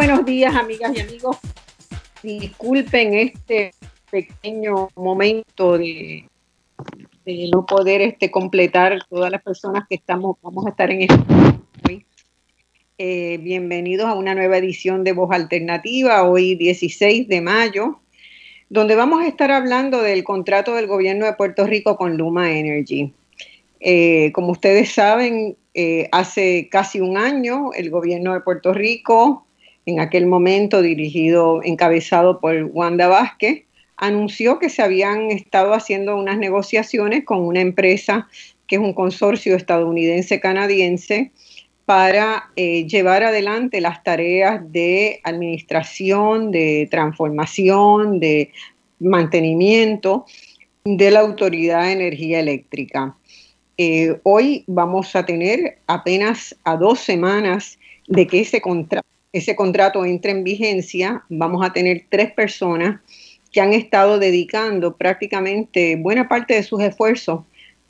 Buenos días, amigas y amigos. Disculpen este pequeño momento de, no poder este, completar todas las personas que estamos, vamos a estar en este hoy. Eh, bienvenidos a una nueva edición de Voz Alternativa, hoy 16 de mayo, donde vamos a estar hablando del contrato del gobierno de Puerto Rico con Luma Energy. Eh, como ustedes saben, eh, hace casi un año el gobierno de Puerto Rico, en aquel momento dirigido, encabezado por Wanda Vázquez, anunció que se habían estado haciendo unas negociaciones con una empresa que es un consorcio estadounidense-canadiense para eh, llevar adelante las tareas de administración, de transformación, de mantenimiento de la Autoridad de Energía Eléctrica. Eh, hoy vamos a tener apenas a dos semanas de que ese, ese contrato entre en vigencia, vamos a tener tres personas que han estado dedicando prácticamente buena parte de sus esfuerzos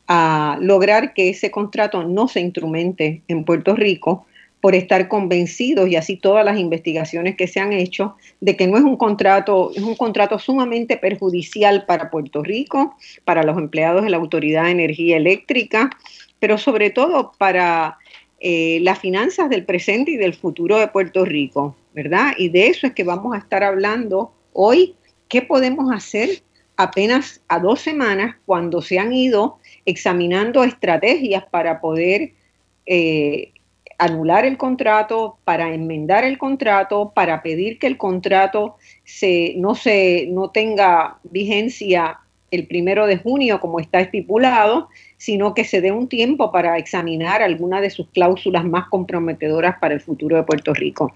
a lograr que ese contrato no se instrumente en Puerto Rico por estar convencidos y así todas las investigaciones que se han hecho de que no es un contrato, es un contrato sumamente perjudicial para Puerto Rico, para los empleados de la Autoridad de Energía Eléctrica, pero sobre todo para eh, las finanzas del presente y del futuro de Puerto Rico, ¿verdad? Y de eso es que vamos a estar hablando hoy. ¿Qué podemos hacer apenas a dos semanas cuando se han ido examinando estrategias para poder eh, anular el contrato, para enmendar el contrato, para pedir que el contrato se, no, se, no tenga vigencia el primero de junio como está estipulado, sino que se dé un tiempo para examinar algunas de sus cláusulas más comprometedoras para el futuro de Puerto Rico.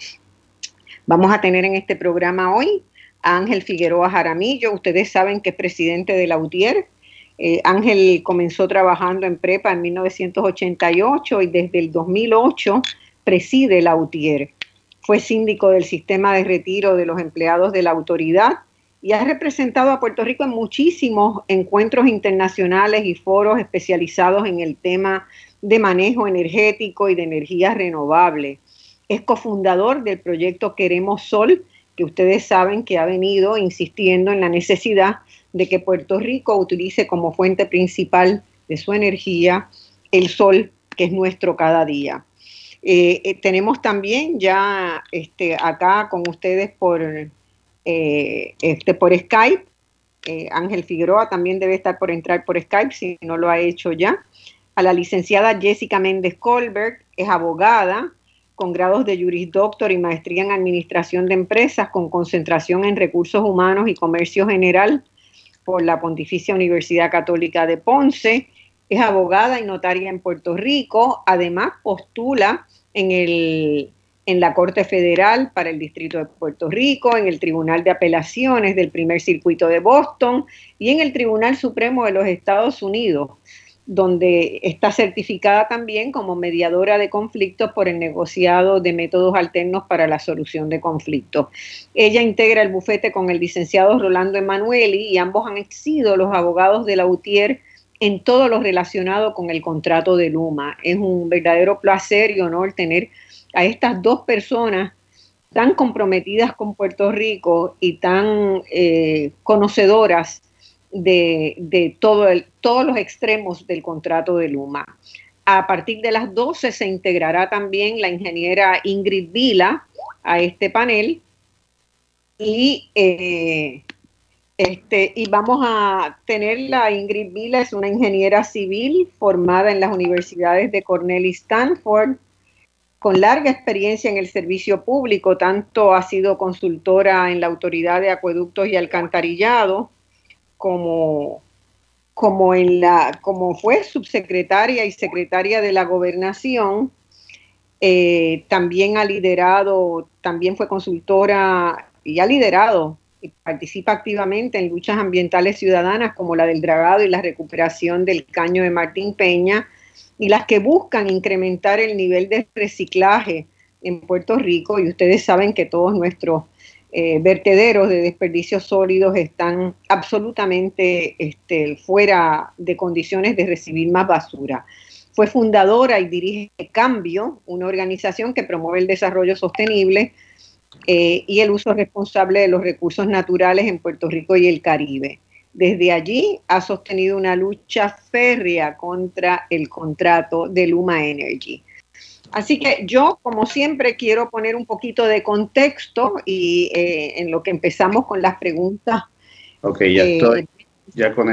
Vamos a tener en este programa hoy a Ángel Figueroa Jaramillo. Ustedes saben que es presidente de la UTIER, eh, Ángel comenzó trabajando en prepa en 1988 y desde el 2008 preside la UTIER. Fue síndico del sistema de retiro de los empleados de la autoridad y ha representado a Puerto Rico en muchísimos encuentros internacionales y foros especializados en el tema de manejo energético y de energías renovables. Es cofundador del proyecto Queremos Sol, que ustedes saben que ha venido insistiendo en la necesidad de que Puerto Rico utilice como fuente principal de su energía el sol, que es nuestro cada día. Eh, eh, tenemos también ya este, acá con ustedes por, eh, este, por Skype. Ángel Figueroa también debe estar por entrar por Skype si no lo ha hecho ya. A la licenciada Jessica Méndez Colbert, es abogada con grados de Juris Doctor y maestría en Administración de Empresas con concentración en Recursos Humanos y Comercio General por la Pontificia Universidad Católica de Ponce, es abogada y notaria en Puerto Rico, además postula en, el, en la Corte Federal para el Distrito de Puerto Rico, en el Tribunal de Apelaciones del Primer Circuito de Boston y en el Tribunal Supremo de los Estados Unidos donde está certificada también como mediadora de conflictos por el negociado de métodos alternos para la solución de conflictos. Ella integra el bufete con el licenciado Rolando Emanueli y ambos han sido los abogados de la UTIER en todo lo relacionado con el contrato de Luma. Es un verdadero placer y honor tener a estas dos personas tan comprometidas con Puerto Rico y tan eh, conocedoras de, todo el, todos los extremos del contrato de Luma. A partir de las 12 se integrará también la ingeniera Ingrid Vila a este panel y, eh, este, y vamos a tener la Ingrid Vila, es una ingeniera civil formada en las universidades de Cornell y Stanford, con larga experiencia en el servicio público, tanto ha sido consultora en la Autoridad de Acueductos y Alcantarillado, como, como, en la, como fue subsecretaria y secretaria de la gobernación, eh, también ha liderado, también fue consultora y ha liderado y participa activamente en luchas ambientales ciudadanas como la del dragado y la recuperación del caño de Martín Peña y las que buscan incrementar el nivel de reciclaje en Puerto Rico y ustedes saben que todos nuestros eh, vertederos de desperdicios sólidos están absolutamente este, fuera de condiciones de recibir más basura. Fue fundadora y dirige Cambio, una organización que promueve el desarrollo sostenible eh, y el uso responsable de los recursos naturales en Puerto Rico y el Caribe. Desde allí ha sostenido una lucha férrea contra el contrato de Luma Energy. Así que yo, como siempre, quiero poner un poquito de contexto y eh, en lo que empezamos con las preguntas. Ok, ya eh, estoy. Ya con,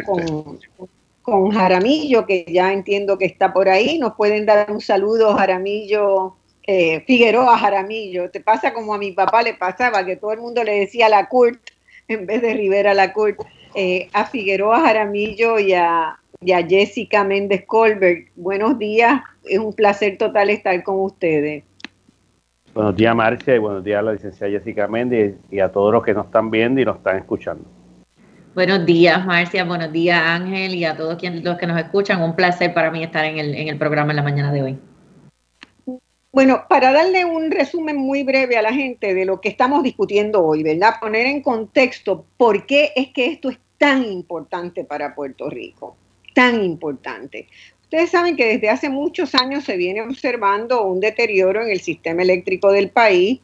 con Jaramillo, que ya entiendo que está por ahí. Nos pueden dar un saludo, Jaramillo, eh, Figueroa Jaramillo. Te pasa como a mi papá le pasaba, que todo el mundo le decía la Kurt en vez de Rivera la Kurt. a Figueroa Jaramillo y a, y a Jessica Méndez Colbert. Buenos días, es un placer total estar con ustedes. Buenos días, Marcia, y buenos días a la licenciada Jessica Méndez y a todos los que nos están viendo y nos están escuchando. Buenos días, Marcia, buenos días, Ángel, y a todos los que nos escuchan. Un placer para mí estar en el, en el programa en la mañana de hoy. Bueno, para darle un resumen muy breve a la gente de lo que estamos discutiendo hoy, ¿verdad? Poner en contexto por qué es que esto es tan importante para Puerto Rico tan importante. Ustedes saben que desde hace muchos años se viene observando un deterioro en el sistema eléctrico del país,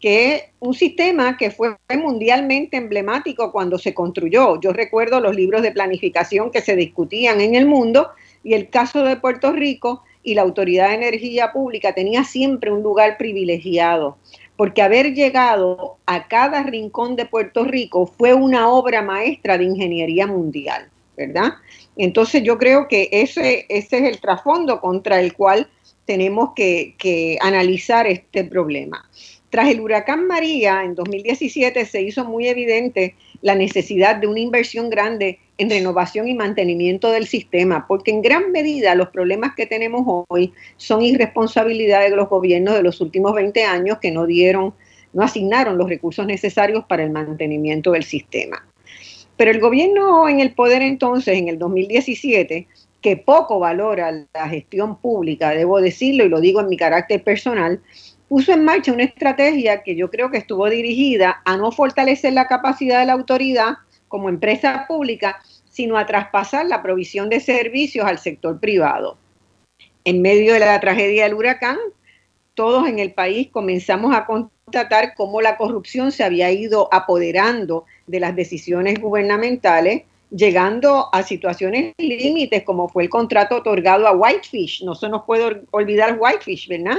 que es un sistema que fue mundialmente emblemático cuando se construyó. Yo recuerdo los libros de planificación que se discutían en el mundo y el caso de Puerto Rico y la Autoridad de Energía Pública tenía siempre un lugar privilegiado, porque haber llegado a cada rincón de Puerto Rico fue una obra maestra de ingeniería mundial, ¿verdad? Entonces yo creo que ese, ese es el trasfondo contra el cual tenemos que, que analizar este problema. Tras el huracán María en 2017 se hizo muy evidente la necesidad de una inversión grande en renovación y mantenimiento del sistema, porque en gran medida los problemas que tenemos hoy son irresponsabilidad de los gobiernos de los últimos 20 años que no dieron, no asignaron los recursos necesarios para el mantenimiento del sistema. Pero el gobierno en el poder entonces, en el 2017, que poco valora la gestión pública, debo decirlo y lo digo en mi carácter personal, puso en marcha una estrategia que yo creo que estuvo dirigida a no fortalecer la capacidad de la autoridad como empresa pública, sino a traspasar la provisión de servicios al sector privado. En medio de la tragedia del huracán, todos en el país comenzamos a constatar cómo la corrupción se había ido apoderando de las decisiones gubernamentales, llegando a situaciones límites como fue el contrato otorgado a Whitefish. No se nos puede olvidar Whitefish, ¿verdad?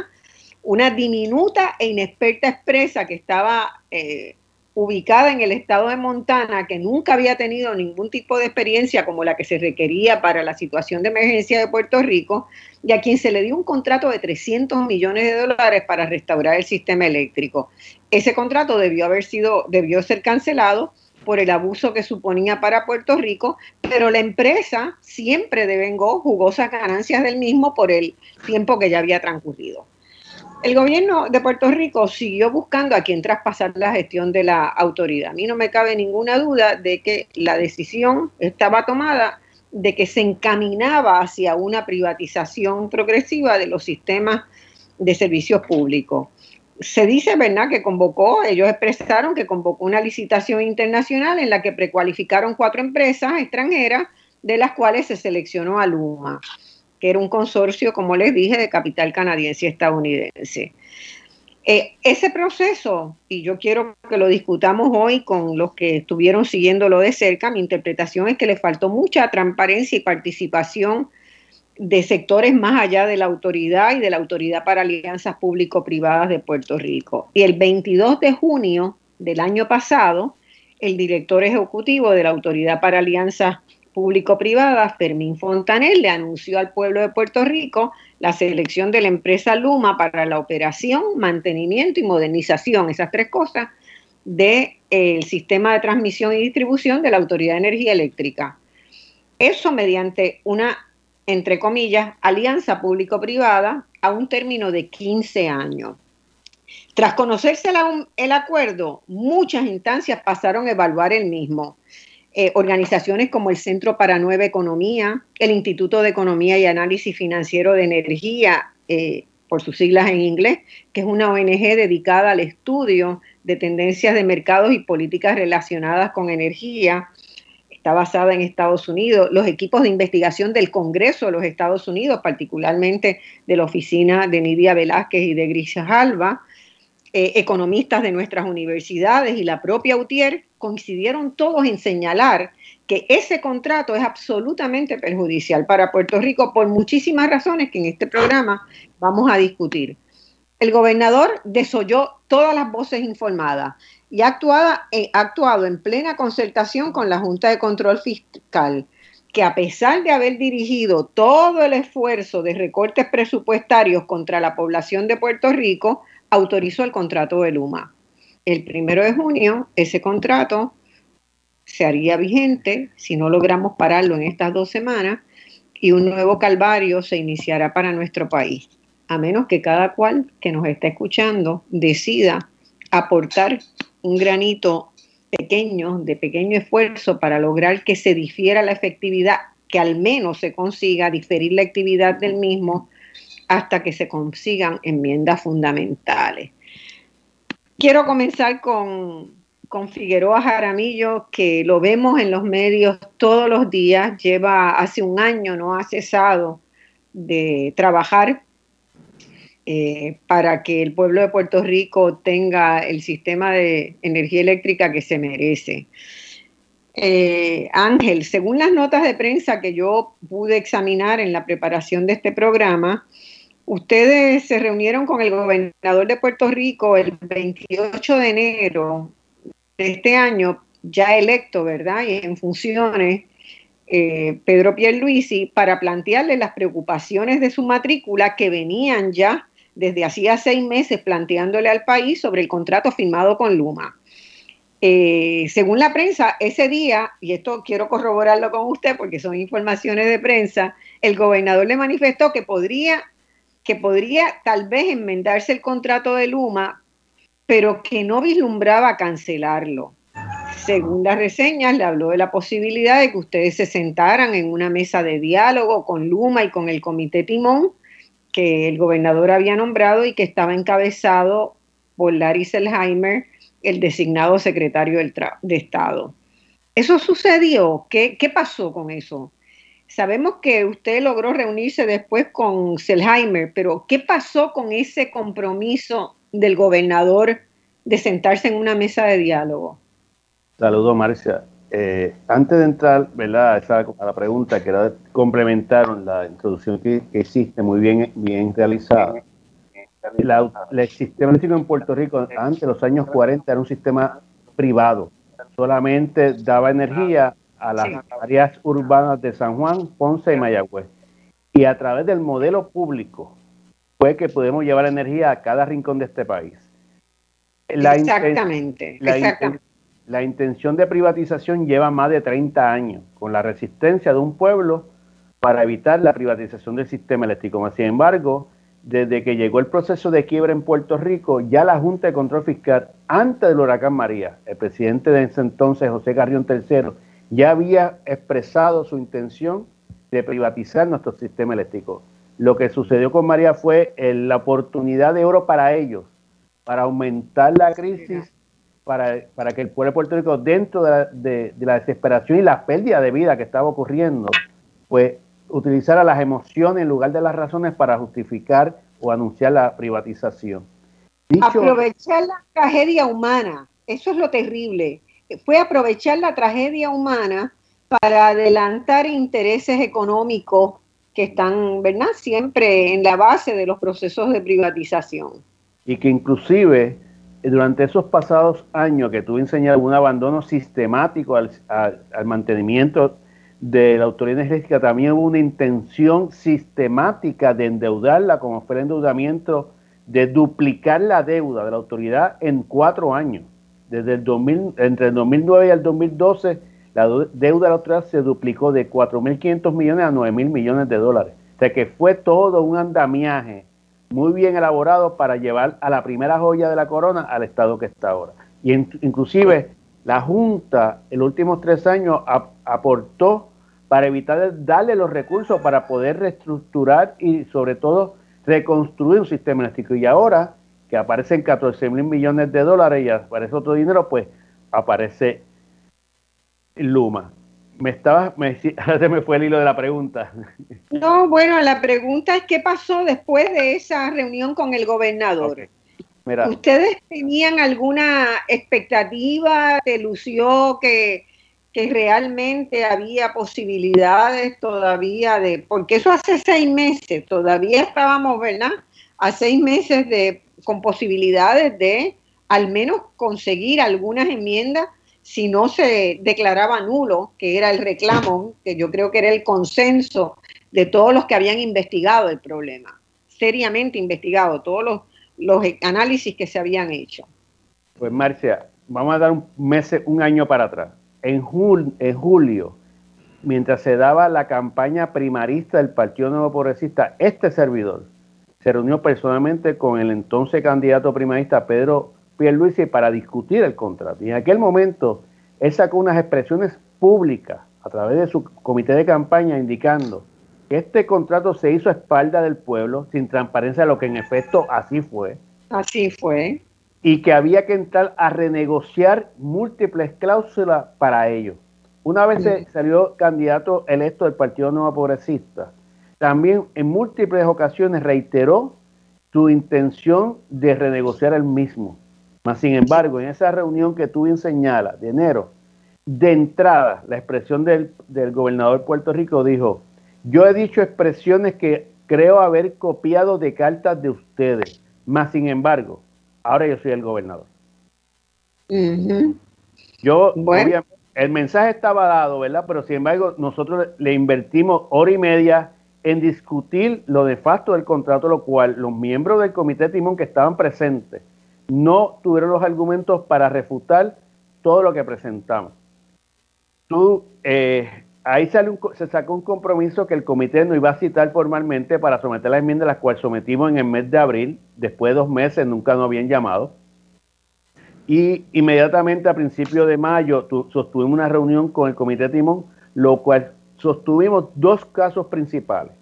Una diminuta e inexperta empresa que estaba eh, ubicada en el estado de Montana, que nunca había tenido ningún tipo de experiencia como la que se requería para la situación de emergencia de Puerto Rico, y a quien se le dio un contrato de 300 millones de dólares para restaurar el sistema eléctrico. Ese contrato debió haber sido, debió ser cancelado por el abuso que suponía para Puerto Rico, pero la empresa siempre devengó jugosas ganancias del mismo por el tiempo que ya había transcurrido. El gobierno de Puerto Rico siguió buscando a quien traspasar la gestión de la autoridad. A mí no me cabe ninguna duda de que la decisión estaba tomada de que se encaminaba hacia una privatización progresiva de los sistemas de servicios públicos. Se dice, ¿verdad?, que convocó, ellos expresaron que convocó una licitación internacional en la que precualificaron cuatro empresas extranjeras, de las cuales se seleccionó a Luma era un consorcio, como les dije, de capital canadiense y estadounidense. Eh, ese proceso, y yo quiero que lo discutamos hoy con los que estuvieron siguiéndolo de cerca, mi interpretación es que le faltó mucha transparencia y participación de sectores más allá de la autoridad y de la Autoridad para Alianzas Público-Privadas de Puerto Rico. Y el 22 de junio del año pasado, el director ejecutivo de la Autoridad para Alianzas público-privada, Fermín Fontanel, le anunció al pueblo de Puerto Rico la selección de la empresa Luma para la operación, mantenimiento y modernización, esas tres cosas, del eh, sistema de transmisión y distribución de la Autoridad de Energía Eléctrica. Eso mediante una, entre comillas, alianza público-privada a un término de 15 años. Tras conocerse el acuerdo, muchas instancias pasaron a evaluar el mismo. Eh, organizaciones como el Centro para Nueva Economía, el Instituto de Economía y Análisis Financiero de Energía, eh, por sus siglas en inglés, que es una ONG dedicada al estudio de tendencias de mercados y políticas relacionadas con energía. Está basada en Estados Unidos. Los equipos de investigación del Congreso de los Estados Unidos, particularmente de la oficina de Nidia Velázquez y de Grisha Alba, eh, economistas de nuestras universidades y la propia UTIER coincidieron todos en señalar que ese contrato es absolutamente perjudicial para Puerto Rico por muchísimas razones que en este programa vamos a discutir. El gobernador desoyó todas las voces informadas y ha eh, actuado en plena concertación con la Junta de Control Fiscal, que a pesar de haber dirigido todo el esfuerzo de recortes presupuestarios contra la población de Puerto Rico, autorizó el contrato de Luma. El primero de junio, ese contrato se haría vigente si no logramos pararlo en estas dos semanas y un nuevo calvario se iniciará para nuestro país, a menos que cada cual que nos está escuchando decida aportar un granito pequeño, de pequeño esfuerzo para lograr que se difiera la efectividad, que al menos se consiga diferir la actividad del mismo hasta que se consigan enmiendas fundamentales. Quiero comenzar con, con Figueroa Jaramillo, que lo vemos en los medios todos los días, lleva hace un año, no ha cesado de trabajar eh, para que el pueblo de Puerto Rico tenga el sistema de energía eléctrica que se merece. Eh, Ángel, según las notas de prensa que yo pude examinar en la preparación de este programa, ustedes se reunieron con el gobernador de Puerto Rico el 28 de enero de este año, ya electo, ¿verdad? Y en funciones, eh, Pedro Pierluisi, para plantearle las preocupaciones de su matrícula que venían ya desde hacía seis meses planteándole al país sobre el contrato firmado con Luma. Eh, según la prensa, ese día, y esto quiero corroborarlo con usted porque son informaciones de prensa, el gobernador le manifestó que podría, que podría tal vez enmendarse el contrato de Luma, pero que no vislumbraba cancelarlo. Según las reseñas, le habló de la posibilidad de que ustedes se sentaran en una mesa de diálogo con Luma y con el Comité Timón que el gobernador había nombrado y que estaba encabezado por Larry Selheimer, el designado secretario de Estado. ¿Eso sucedió? ¿Qué, ¿Qué, pasó con eso? Sabemos que usted logró reunirse después con Selheimer, pero ¿qué pasó con ese compromiso del gobernador de sentarse en una mesa de diálogo? Saludos, Marcia. Eh, antes de entrar ¿verdad? A, la pregunta, que era complementar la introducción que, existe muy bien, bien realizada. el sistema eléctrico en Puerto Rico antes de los años 40 era un sistema privado. Solamente daba energía a las áreas urbanas de San Juan, Ponce y Mayagüez. Y a través del modelo público fue que podemos llevar energía a cada rincón de este país. exactamente, exactamente la intención de privatización lleva más de 30 años, con la resistencia de un pueblo para evitar la privatización del sistema eléctrico. Sin embargo, desde que llegó el proceso de quiebra en Puerto Rico, ya la Junta de Control Fiscal, antes del huracán María, el presidente de ese entonces, José Carrión III, ya había expresado su intención de privatizar nuestro sistema eléctrico. Lo que sucedió con María fue la oportunidad de oro para ellos, para aumentar la crisis para, para que el pueblo de Puerto Rico, dentro de la, de, la, desesperación y la pérdida de vida que estaba ocurriendo, pues utilizara las emociones en lugar de las razones para justificar o anunciar la privatización. aprovechar la tragedia humana, eso es lo terrible. Fue aprovechar la tragedia humana para adelantar intereses económicos que están, ¿verdad?, siempre en la base de los procesos de privatización. Y que inclusive durante esos pasados años que tuve enseñado un abandono sistemático al, mantenimiento de la autoridad energética, también hubo una intención sistemática de endeudarla, como fue el endeudamiento de duplicar la deuda de la autoridad en cuatro años. Desde el 2000, entre el 2009 y el 2012, la deuda de la autoridad se duplicó de 4.500 millones a 9.000 millones de dólares. O sea que fue todo un andamiaje muy bien elaborado para llevar a la primera joya de la corona al estado que está ahora. Y inclusive la Junta en los últimos tres años aportó para evitar darle los recursos para poder reestructurar y sobre todo reconstruir un sistema eléctrico. Y ahora que aparecen 14 mil millones de dólares y aparece otro dinero, pues aparece Luma me estaba, me, ahora me fue el hilo de la pregunta. No, bueno, la pregunta es qué pasó después de esa reunión con el gobernador. ¿Ustedes tenían alguna expectativa? ¿Te lució que, que realmente había posibilidades todavía de, porque eso hace seis meses, todavía estábamos, ¿verdad? A seis meses de, con posibilidades de al menos conseguir algunas enmiendas si no se declaraba nulo, que era el reclamo, que yo creo que era el consenso de todos los que habían investigado el problema, seriamente investigado, todos los los análisis que se habían hecho. Pues Marcia, vamos a dar un mes, un año para atrás. En, en julio, mientras se daba la campaña primarista del Partido Nuevo Progresista, este servidor se reunió personalmente con el entonces candidato primarista Pedro Pierluisi para discutir el contrato. Y en aquel momento él sacó unas expresiones públicas a través de su comité de campaña indicando este contrato se hizo a espalda del pueblo, sin transparencia, lo que en efecto así fue. Así fue. Y que había que entrar a renegociar múltiples cláusulas para ello. Una vez salió candidato electo del Partido Nuevo Progresista, también en múltiples ocasiones reiteró su intención de renegociar el mismo. Mas, sin embargo, en esa reunión que tuve en Señala de enero, de entrada, la expresión del, del gobernador de Puerto Rico dijo, yo he dicho expresiones que creo haber copiado de cartas de ustedes, más sin embargo, ahora yo soy el gobernador. Yo, el mensaje estaba dado, ¿verdad? Pero sin embargo, nosotros le invertimos hora y media en discutir lo de facto del contrato, lo cual los miembros del comité timón que estaban presentes no tuvieron los argumentos para refutar todo lo que presentamos. Tú, eh, ahí se sacó un compromiso que el comité no iba a citar formalmente para someter la enmienda, la cual sometimos en el mes de abril, después de dos meses, nunca nos habían llamado. Y inmediatamente a principios de mayo sostuvimos una reunión con el comité Timón, lo cual sostuvimos dos casos principales.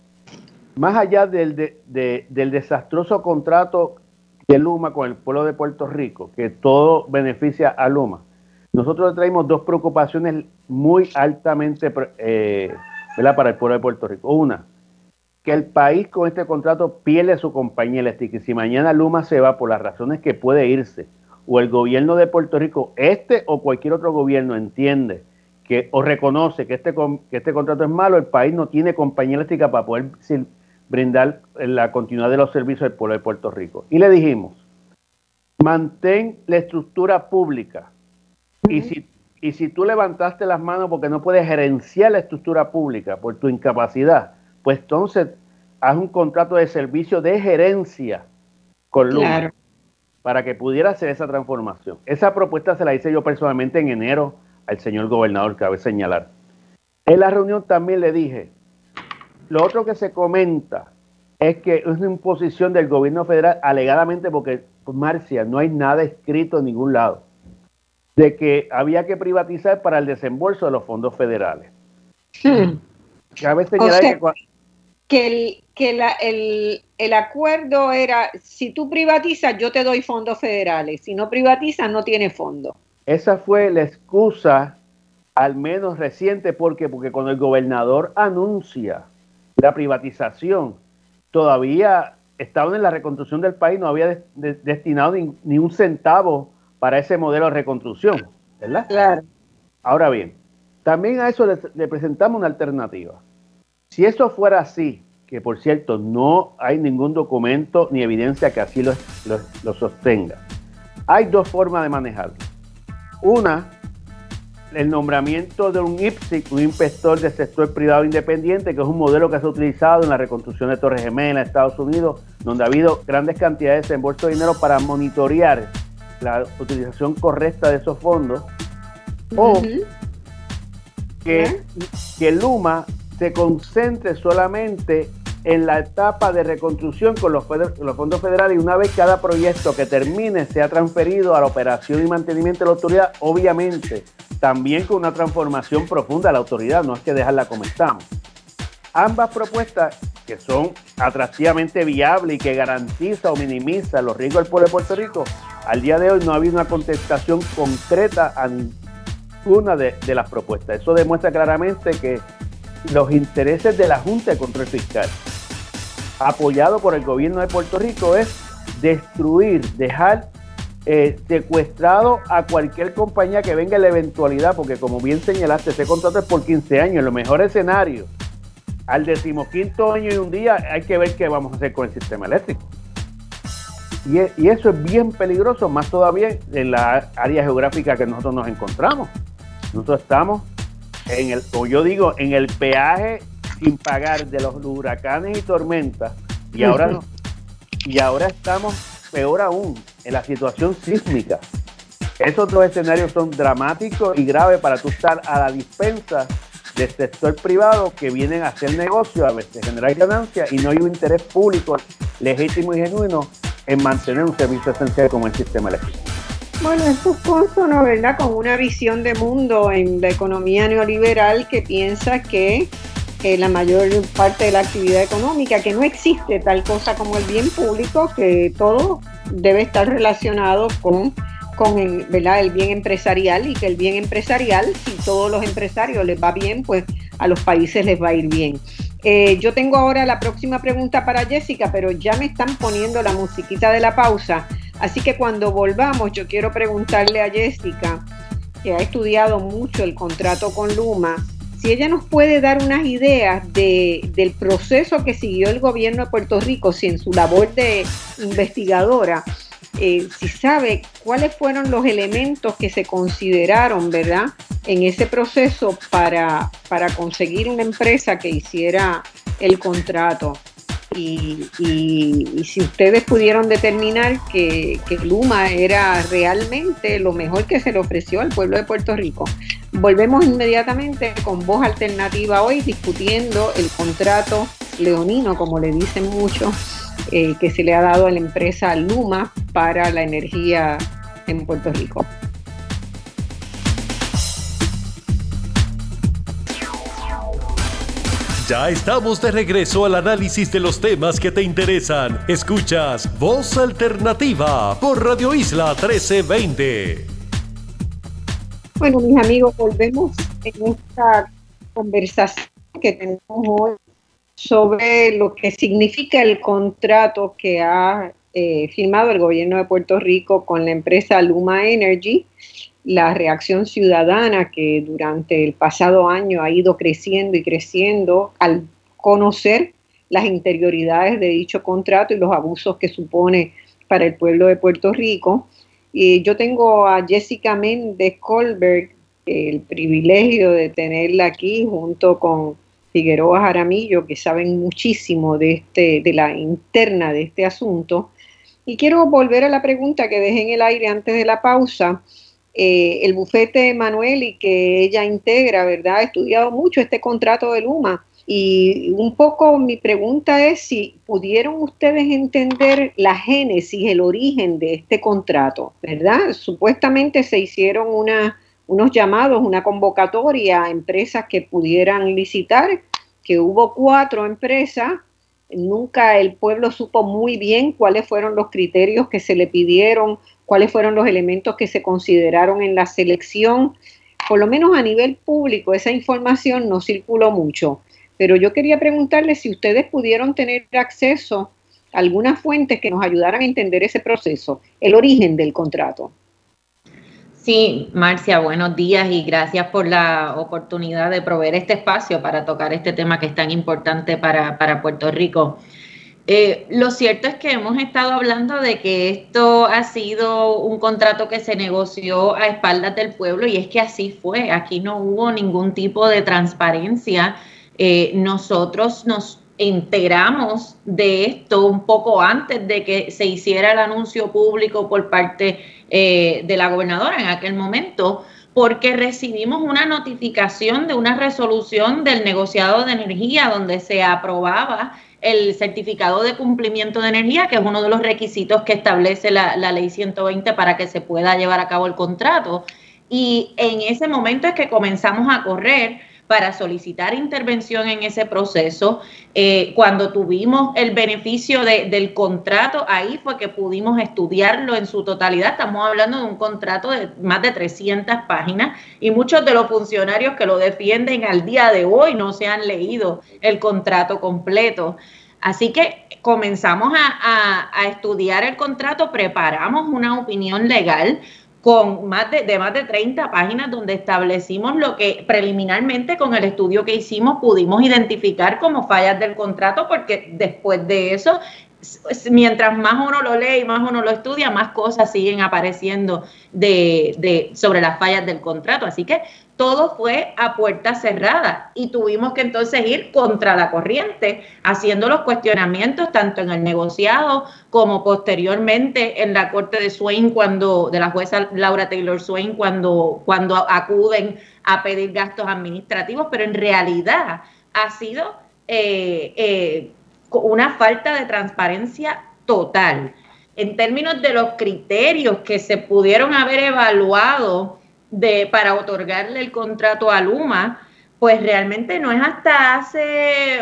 Más allá del, del desastroso contrato de Luma con el pueblo de Puerto Rico, que todo beneficia a Luma, nosotros traemos dos preocupaciones muy altamente eh, para el pueblo de Puerto Rico. Una, que el país con este contrato pierde su compañía eléctrica y si mañana Luma se va por las razones que puede irse, o el gobierno de Puerto Rico, este o cualquier otro gobierno entiende que o reconoce que este, que este contrato es malo, el país no tiene compañía eléctrica para poder brindar la continuidad de los servicios del pueblo de Puerto Rico. Y le dijimos, mantén la estructura pública y si, y si tú levantaste las manos porque no puedes gerenciar la estructura pública por tu incapacidad, pues entonces haz un contrato de servicio de gerencia con Luma para que pudiera hacer esa transformación. Esa propuesta se la hice yo personalmente en enero al señor gobernador, cabe señalar. En la reunión también le dije, lo otro que se comenta es que es una imposición del gobierno federal alegadamente porque, Marcia, no hay nada escrito en ningún lado de que había que privatizar para el desembolso de los fondos federales. Hmm. Cabe señalar que, el, que el, acuerdo era, si tú privatizas, yo te doy fondos federales, si no privatizas, no tiene fondo. Esa fue la excusa, al menos reciente, porque porque cuando el gobernador anuncia la privatización, todavía estaban en la reconstrucción del país, no había destinado ni un centavo para ese modelo de reconstrucción, ¿verdad? Claro. Ahora bien, también a eso le, presentamos una alternativa. Si eso fuera así, que por cierto no hay ningún documento ni evidencia que así lo, lo, sostenga, hay dos formas de manejarlo. Una, el nombramiento de un IPSIC, un inspector del sector privado independiente, que es un modelo que se ha utilizado en la reconstrucción de Torres Gemelas, Estados Unidos, donde ha habido grandes cantidades de desembolso de dinero para monitorear la utilización correcta de esos fondos. O que, que Luma se concentre solamente en la etapa de reconstrucción con los, fondos federales y una vez cada proyecto que termine sea transferido a la operación y mantenimiento de la autoridad, obviamente también con una transformación profunda de la autoridad, no es que dejarla como estamos. Ambas propuestas que son atractivamente viables y que garantiza o minimiza los riesgos del pueblo de Puerto Rico, al día de hoy no ha habido una contestación concreta a ninguna de, las propuestas. Eso demuestra claramente que los intereses de la Junta de Control Fiscal, apoyado por el gobierno de Puerto Rico, es destruir, dejar eh, secuestrado a cualquier compañía que venga en la eventualidad, porque como bien señalaste, ese contrato es por 15 años, en lo mejor escenario. Al decimoquinto año y un día hay que ver qué vamos a hacer con el sistema eléctrico. Y, y eso es bien peligroso, más todavía en la área geográfica que nosotros nos encontramos. Nosotros estamos en el, como yo digo, en el peaje sin pagar de los huracanes y tormentas, y ahora, y ahora estamos peor aún en la situación sísmica. Esos dos escenarios son dramáticos y graves para tú estar a la dispensa del sector privado que vienen a hacer negocio, a veces generar ganancias y no hay un interés público legítimo y genuino en mantener un servicio esencial como el sistema eléctrico. Bueno, eso es consono, ¿verdad? Con una visión de mundo en la economía neoliberal que piensa que la mayor parte de la actividad económica, que no existe tal cosa como el bien público, que todo debe estar relacionado con, con el, el bien empresarial y que el bien empresarial, si todos los empresarios les va bien, pues a los países les va a ir bien. Eh, yo tengo ahora la próxima pregunta para Jessica, pero ya me están poniendo la musiquita de la pausa. Así que cuando volvamos, yo quiero preguntarle a Jessica, que ha estudiado mucho el contrato con Luma, si ella nos puede dar unas ideas del proceso que siguió el gobierno de Puerto Rico, si en su labor de investigadora, eh, si sabe cuáles fueron los elementos que se consideraron, ¿verdad?, en ese proceso para, para conseguir una empresa que hiciera el contrato. Y, si ustedes pudieron determinar que, Luma era realmente lo mejor que se le ofreció al pueblo de Puerto Rico. Volvemos inmediatamente con voz alternativa hoy discutiendo el contrato leonino, como le dicen muchos, eh, que se le ha dado a la empresa Luma para la energía en Puerto Rico. Ya estamos de regreso al análisis de los temas que te interesan. Escuchas Voz Alternativa por Radio Isla 1320. Bueno, mis amigos, volvemos en esta conversación que tenemos hoy sobre lo que significa el contrato que ha eh, firmado el gobierno de Puerto Rico con la empresa Luma Energy la reacción ciudadana que durante el pasado año ha ido creciendo y creciendo al conocer las interioridades de dicho contrato y los abusos que supone para el pueblo de Puerto Rico. Y yo tengo a Jessica Méndez Colberg, el privilegio de tenerla aquí junto con Figueroa Jaramillo, que saben muchísimo de, este, de la interna de este asunto. Y quiero volver a la pregunta que dejé en el aire antes de la pausa eh, el bufete Manuel y que ella integra, ¿verdad? Ha estudiado mucho este contrato de Luma. Y un poco mi pregunta es si pudieron ustedes entender la génesis, el origen de este contrato, ¿verdad? Supuestamente se hicieron unos llamados, una convocatoria a empresas que pudieran licitar, que hubo cuatro empresas, nunca el pueblo supo muy bien cuáles fueron los criterios que se le pidieron cuáles fueron los elementos que se consideraron en la selección. Por lo menos a nivel público esa información no circuló mucho, pero yo quería preguntarle si ustedes pudieron tener acceso a algunas fuentes que nos ayudaran a entender ese proceso, el origen del contrato. Sí, Marcia, buenos días y gracias por la oportunidad de proveer este espacio para tocar este tema que es tan importante para, para Puerto Rico. Eh, lo cierto es que hemos estado hablando de que esto ha sido un contrato que se negoció a espaldas del pueblo y es que así fue. Aquí no hubo ningún tipo de transparencia. Eh, nosotros nos integramos de esto un poco antes de que se hiciera el anuncio público por parte eh, de la gobernadora en aquel momento porque recibimos una notificación de una resolución del negociado de energía donde se aprobaba el certificado de cumplimiento de energía, que es uno de los requisitos que establece la, ley 120 para que se pueda llevar a cabo el contrato. Y en ese momento es que comenzamos a correr para solicitar intervención en ese proceso. Eh, cuando tuvimos el beneficio del contrato, ahí fue que pudimos estudiarlo en su totalidad. Estamos hablando de un contrato de más de 300 páginas y muchos de los funcionarios que lo defienden al día de hoy no se han leído el contrato completo. Así que comenzamos a, estudiar el contrato, preparamos una opinión legal con más de, de, más de 30 páginas donde establecimos lo que preliminarmente con el estudio que hicimos pudimos identificar como fallas del contrato, porque después de eso mientras más uno lo lee y más uno lo estudia, más cosas siguen apareciendo de, sobre las fallas del contrato. Así que todo fue a puerta cerrada y tuvimos que entonces ir contra la corriente, haciendo los cuestionamientos tanto en el negociado como posteriormente en la corte de Swain, cuando, de la jueza Laura Taylor Swain, cuando, cuando acuden a pedir gastos administrativos, pero en realidad ha sido eh, eh, una falta de transparencia total. En términos de los criterios que se pudieron haber evaluado de, para otorgarle el contrato a Luma, pues realmente no es hasta hace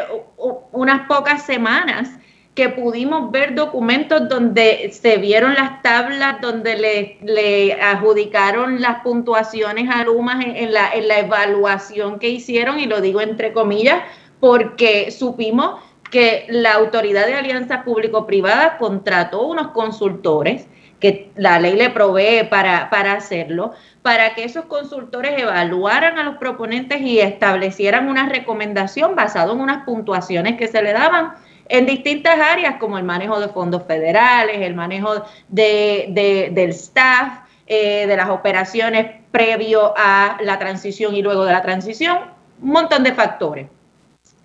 unas pocas semanas que pudimos ver documentos donde se vieron las tablas, donde le, le adjudicaron las puntuaciones a Luma en, la, en la evaluación que hicieron, y lo digo entre comillas, porque supimos que la Autoridad de Alianzas Público-Privadas contrató unos consultores que la ley le provee para, para hacerlo, para que esos consultores evaluaran a los proponentes y establecieran una recomendación basada en unas puntuaciones que se le daban en distintas áreas, como el manejo de fondos federales, el manejo de, del staff, eh, de las operaciones previo a la transición y luego de la transición, un montón de factores.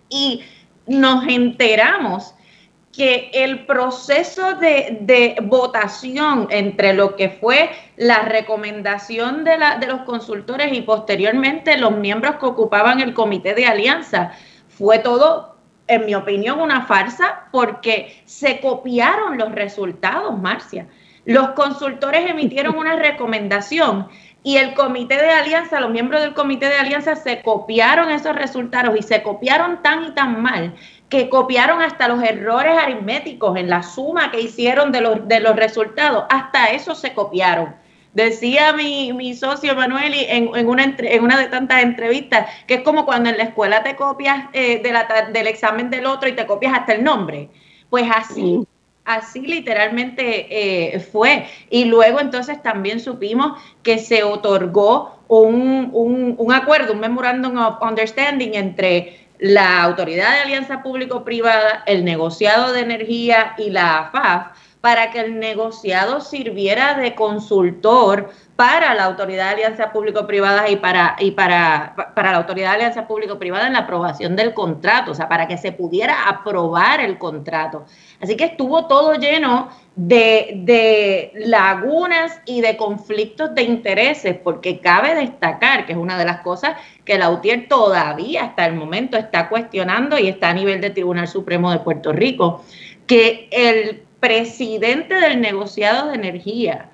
Y nos enteramos que el proceso de, votación entre lo que fue la recomendación de, la, de los consultores y posteriormente los miembros que ocupaban el comité de alianza fue todo, en mi opinión, una farsa porque se copiaron los resultados, Marcia. Los consultores emitieron una recomendación y el comité de alianza, los miembros del comité de alianza se copiaron esos resultados y se copiaron tan y tan mal que copiaron hasta los errores aritméticos en la suma que hicieron de los, de los resultados, hasta eso se copiaron. Decía mi, mi socio Manuel en, en, una, en una de tantas entrevistas que es como cuando en la escuela te copias eh, del examen del otro y te copias hasta el nombre. Pues así así literalmente eh, fue. Y luego entonces también supimos que se otorgó un, un, acuerdo, un memorandum of understanding entre la Autoridad de Alianza Público-Privada, el negociado de energía y la AFAF para que el negociado sirviera de consultor para la Autoridad de Alianza Público-Privada y, para, y para, para la Autoridad de Alianza Público-Privada en la aprobación del contrato, o sea, para que se pudiera aprobar el contrato. Así que estuvo todo lleno de, lagunas y de conflictos de intereses, porque cabe destacar que es una de las cosas que la UTIER todavía hasta el momento está cuestionando y está a nivel del Tribunal Supremo de Puerto Rico, que el presidente del negociado de energía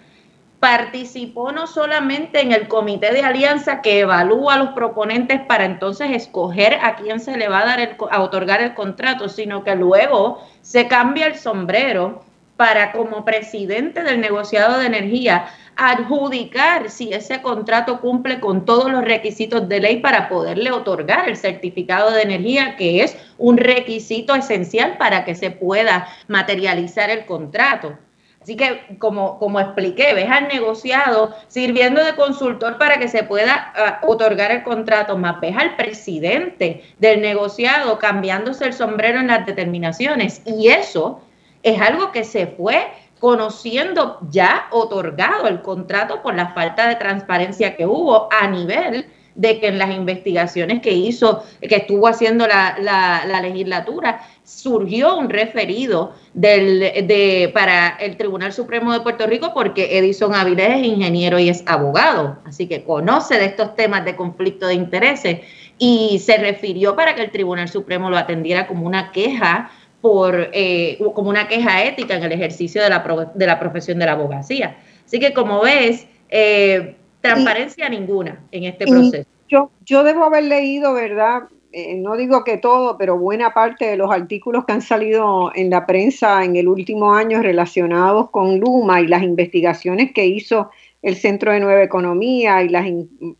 participó no solamente en el comité de alianza que evalúa a los proponentes para entonces escoger a quién se le va a dar a otorgar el contrato, sino que luego se cambia el sombrero para como presidente del negociado de energía adjudicar si ese contrato cumple con todos los requisitos de ley para poderle otorgar el certificado de energía, que es un requisito esencial para que se pueda materializar el contrato. Así que, como, como expliqué, ves al negociado sirviendo de consultor para que se pueda ah, otorgar el contrato, más ves al presidente del negociado cambiándose el sombrero en las determinaciones. Y eso es algo que se fue conociendo ya otorgado el contrato por la falta de transparencia que hubo a nivel de que en las investigaciones que hizo, que estuvo haciendo la, la, legislatura, surgió un referido del, de, para el Tribunal Supremo de Puerto Rico porque Edison Avilés es ingeniero y es abogado, así que conoce de estos temas de conflicto de intereses y se refirió para que el Tribunal Supremo lo atendiera como una queja por eh, como una queja ética en el ejercicio de la, de la profesión de la abogacía. Así que como ves, eh, transparencia ninguna en este proceso. Yo, yo debo haber leído, ¿verdad? Eh, no digo que todo, pero buena parte de los artículos que han salido en la prensa en el último año relacionados con Luma y las investigaciones que hizo el Centro de Nueva Economía y las,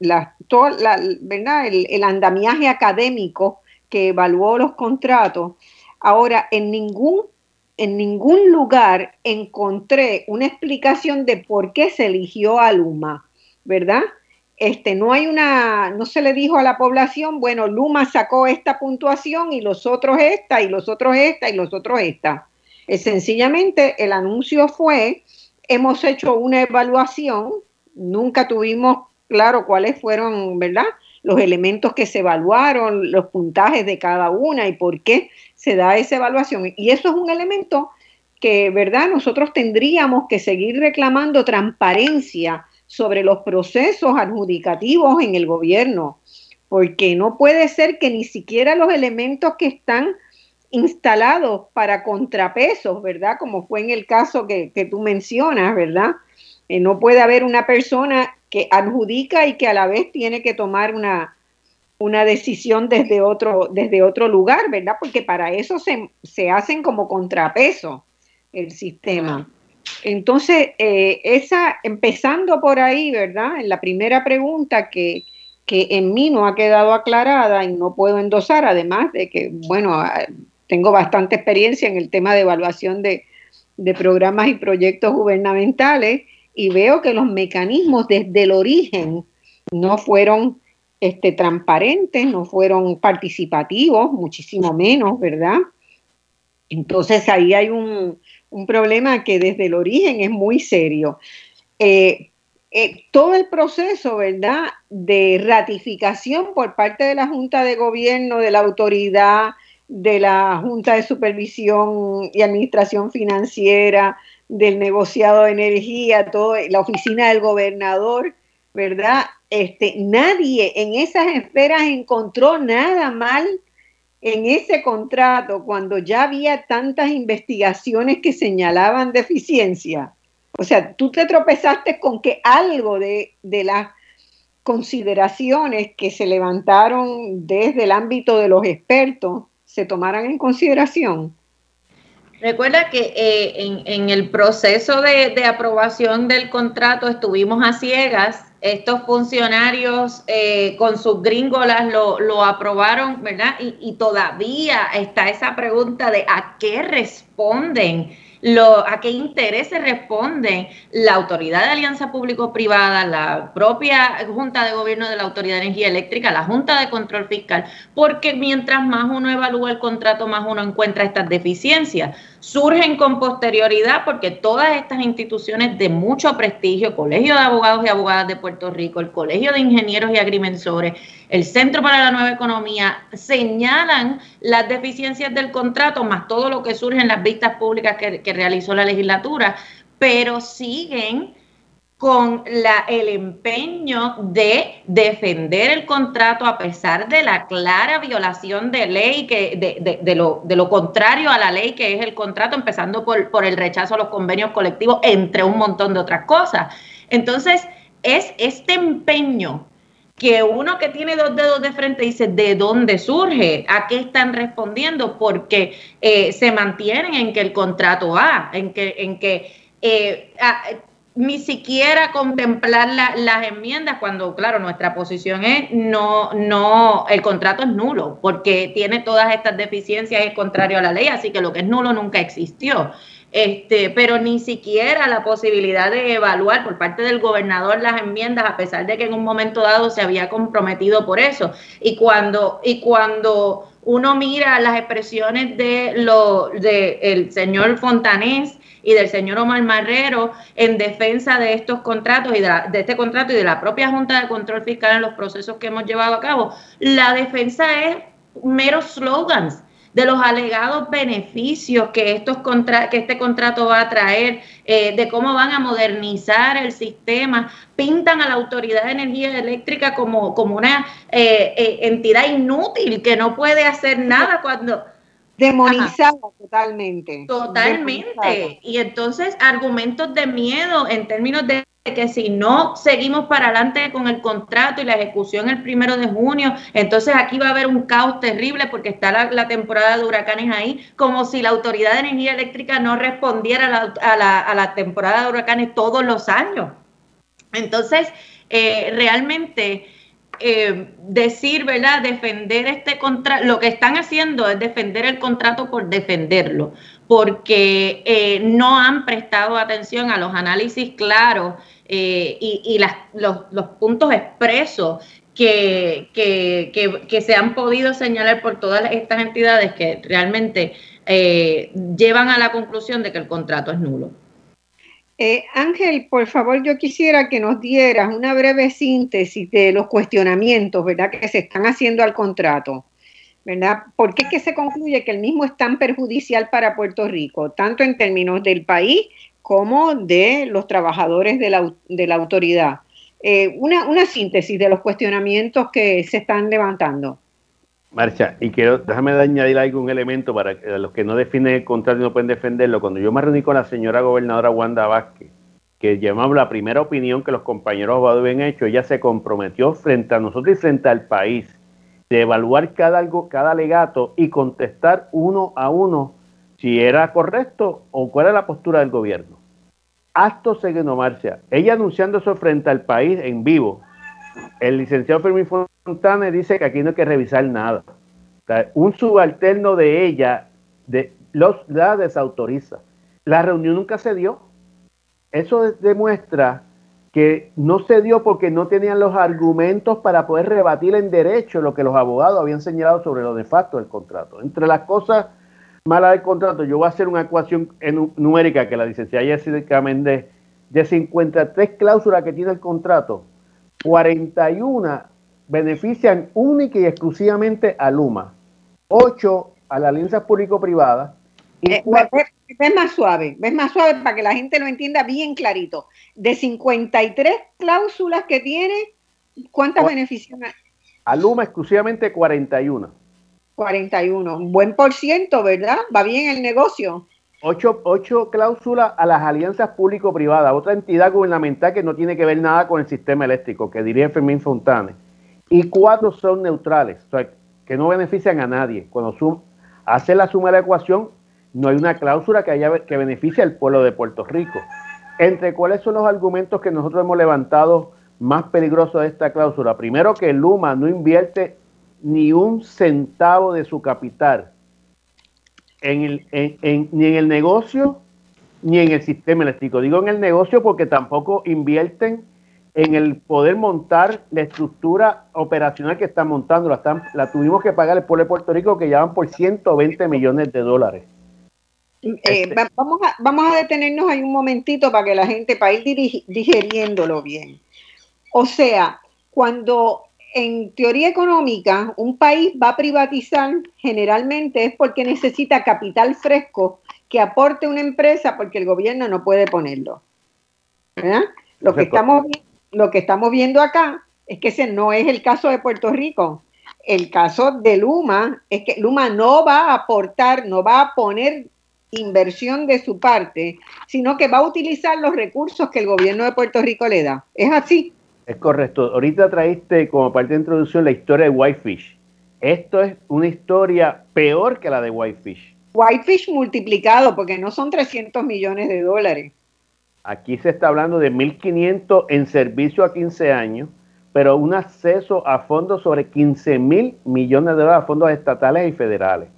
las ¿verdad? El, el andamiaje académico que evaluó los contratos, Ahora, en ningún, en ningún lugar encontré una explicación de por qué se eligió a Luma, ¿verdad? Este, no hay una, no se le dijo a la población, bueno, Luma sacó esta puntuación y los otros esta, y los otros esta, y los otros esta. Es sencillamente el anuncio fue, hemos hecho una evaluación, nunca tuvimos claro cuáles fueron, ¿verdad? Los elementos que se evaluaron, los puntajes de cada una y por qué se da esa evaluación. Y eso es un elemento que, ¿verdad? Nosotros tendríamos que seguir reclamando transparencia sobre los procesos adjudicativos en el gobierno, porque no puede ser que ni siquiera los elementos que están instalados para contrapesos, ¿verdad? Como fue en el caso que, tú mencionas, ¿verdad? Eh, no puede haber una persona que adjudica y que a la vez tiene que tomar una, una decisión desde otro, desde otro lugar, ¿verdad? Porque para eso se, se hacen como contrapeso el sistema. Entonces, eh, esa, empezando por ahí, ¿verdad? En la primera pregunta que, que en mí no ha quedado aclarada y no puedo endosar, además de que, bueno, ah, tengo bastante experiencia en el tema de evaluación de, de programas y proyectos gubernamentales y veo que los mecanismos desde el origen no fueron este, transparentes, no fueron participativos, muchísimo menos, ¿verdad? Entonces ahí hay un, problema que desde el origen es muy serio. Eh, eh, todo el proceso, ¿verdad?, de ratificación por parte de la Junta de Gobierno, de la autoridad, de la Junta de Supervisión y Administración Financiera, del negociado de energía, todo, la oficina del gobernador, ¿verdad? Este, nadie en esas esferas encontró nada mal en ese contrato cuando ya había tantas investigaciones que señalaban deficiencia. O sea, tú te tropezaste con que algo de, de las consideraciones que se levantaron desde el ámbito de los expertos se tomaran en consideración. Recuerda que eh, en, el proceso de, aprobación del contrato estuvimos a ciegas. Estos funcionarios eh, con sus gringolas lo, aprobaron, ¿verdad? Y, y, todavía está esa pregunta de a qué responden lo, a qué intereses responden la Autoridad de Alianza Público-Privada, la propia Junta de Gobierno de la Autoridad de Energía Eléctrica, la Junta de Control Fiscal, porque mientras más uno evalúa el contrato, más uno encuentra estas deficiencias. Surgen con posterioridad porque todas estas instituciones de mucho prestigio, Colegio de Abogados y Abogadas de Puerto Rico, el Colegio de Ingenieros y Agrimensores, el Centro para la Nueva Economía, señalan las deficiencias del contrato, más todo lo que surge en las vistas públicas que, realizó la legislatura, pero siguen con la, el empeño de defender el contrato a pesar de la clara violación de ley, que, de, de, lo, de lo contrario a la ley que es el contrato, empezando por, por el rechazo a los convenios colectivos, entre un montón de otras cosas. Entonces, es este empeño que uno que tiene dos dedos de frente dice, ¿de dónde surge? ¿A qué están respondiendo? Porque eh, se mantienen en que el contrato A, en que, en que eh, ni siquiera contemplar las enmiendas cuando, claro, nuestra posición es no, no, el contrato es nulo, porque tiene todas estas deficiencias es contrario a la ley, así que lo que es nulo nunca existió este, pero ni siquiera la posibilidad de evaluar por parte del gobernador las enmiendas, a pesar de que en un momento dado se había comprometido por eso. Y cuando, y cuando uno mira las expresiones de lo de el señor Fontanés y del señor Omar Marrero en defensa de estos contratos y de, de, este contrato y de la propia Junta de Control Fiscal en los procesos que hemos llevado a cabo, la defensa es meros slogans de los alegados beneficios que, estos contra que este contrato va a traer, eh, de cómo van a modernizar el sistema, pintan a la Autoridad de Energía Eléctrica como, como una eh, eh, entidad inútil que no puede hacer nada cuando... Demonizada totalmente. Totalmente. Y entonces argumentos de miedo en términos de que si no seguimos para adelante con el contrato y la ejecución el primero de junio, entonces aquí va a haber un caos terrible porque está la, temporada de huracanes ahí, como si la Autoridad de Energía Eléctrica no respondiera a la, a la, temporada de huracanes todos los años. Entonces, eh, realmente eh, decir, ¿verdad? Defender este contrato, lo que están haciendo es defender el contrato por defenderlo, porque eh, no han prestado atención a los análisis claros eh, y, los, los, puntos expresos que, se han podido señalar por todas estas entidades que realmente llevan a la conclusión de que el contrato es nulo. Eh, Ángel, por favor, yo quisiera que nos dieras una breve síntesis de los cuestionamientos, ¿verdad?, que se están haciendo al contrato, ¿verdad? ¿Por qué es que se concluye que el mismo es tan perjudicial para Puerto Rico, tanto en términos del país como de los trabajadores de la, autoridad? Eh, una, una síntesis de los cuestionamientos que se están levantando. Marcha, y quiero, déjame añadir algún elemento para los que no definen el contrato y no pueden defenderlo. Cuando yo me reuní con la señora gobernadora Wanda Vázquez, que llamamos la primera opinión que los compañeros abogados habían hecho, ella se comprometió frente a nosotros y frente al país de evaluar cada algo, cada alegato y contestar uno a uno si era correcto o cuál era la postura del gobierno. Acto seguido, Marcia. Ella anunciando eso frente al país en vivo, el licenciado Fermín Dice que aquí no hay que revisar nada. un subalterno de ella de, la desautoriza. La reunión nunca se dio. Eso demuestra que no se dio porque no tenían los argumentos para poder rebatir en derecho lo que los abogados habían señalado sobre lo nefasto del contrato. Entre las cosas malas del contrato, yo voy a hacer una ecuación numérica que la licenciada Jessica Méndez, de 53 cláusulas que tiene el contrato, 41 benefician única y exclusivamente a Luma, 8 a la alianza público-privada. Y eh, ves, más suave, ves más suave para que la gente lo entienda bien clarito. De 53 cláusulas que tiene, ¿cuántas benefician? A Luma exclusivamente 41. 41, un buen por ciento, ¿verdad? Va bien el negocio. Ocho, cláusulas a las alianzas público-privadas, otra entidad gubernamental que no tiene que ver nada con el sistema eléctrico, que diría Fermín Fontane. Y cuatro son neutrales, o sea, que no benefician a nadie. Cuando hace la suma de la ecuación, no hay una cláusula que, haya, que beneficie al pueblo de Puerto Rico. Entre cuáles son los argumentos que nosotros hemos levantado más peligrosos de esta cláusula. Primero, que Luma no invierte ni un centavo de su capital en el, en, ni en el negocio ni en el sistema eléctrico. Digo en el negocio porque tampoco invierten en el poder montar la estructura operacional que están montando. La, están, la tuvimos que pagar el pueblo de Puerto Rico que llevan por 120 millones de dólares. Eh, este. vamos, a, vamos a detenernos ahí un momentito para que la gente, para ir digeriéndolo bien. O sea, cuando en teoría económica, un país va a privatizar generalmente es porque necesita capital fresco que aporte una empresa porque el gobierno no puede ponerlo. Lo que, estamos, lo que estamos viendo acá es que ese no es el caso de Puerto Rico. El caso de Luma es que Luma no va a aportar, no va a poner inversión de su parte, sino que va a utilizar los recursos que el gobierno de Puerto Rico le da. Es así. Es correcto. Ahorita traíste como parte de introducción la historia de Whitefish. Esto es una historia peor que la de Whitefish. Whitefish multiplicado, porque no son 300 millones de dólares. Aquí se está hablando de 1.500 en servicio a 15 años, pero un acceso a fondos sobre 15 mil millones de dólares, fondos estatales y federales.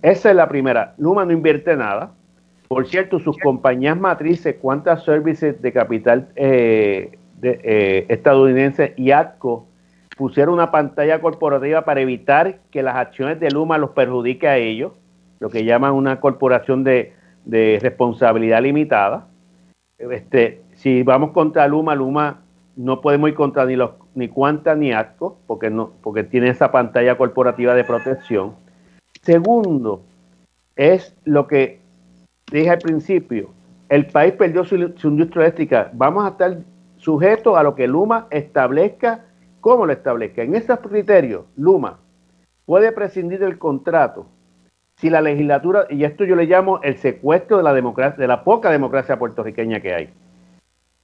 Esa es la primera. Luma no invierte nada. Por cierto, sus compañías matrices, ¿cuántas servicios de capital eh, eh, estadounidense y ATCO pusieron una pantalla corporativa para evitar que las acciones de Luma los perjudique a ellos, lo que llaman una corporación de, responsabilidad limitada. Este, si vamos contra Luma, Luma no podemos ir contra ni los ni Cuanta ni ATCO, porque no, porque tiene esa pantalla corporativa de protección. Segundo, es lo que dije al principio, el país perdió su, su industria eléctrica. Vamos a estar sujeto a lo que Luma establezca, cómo lo establezca. En esos criterios, Luma puede prescindir del contrato si la legislatura, y esto yo le llamo el secuestro de la democracia, de la poca democracia puertorriqueña que hay.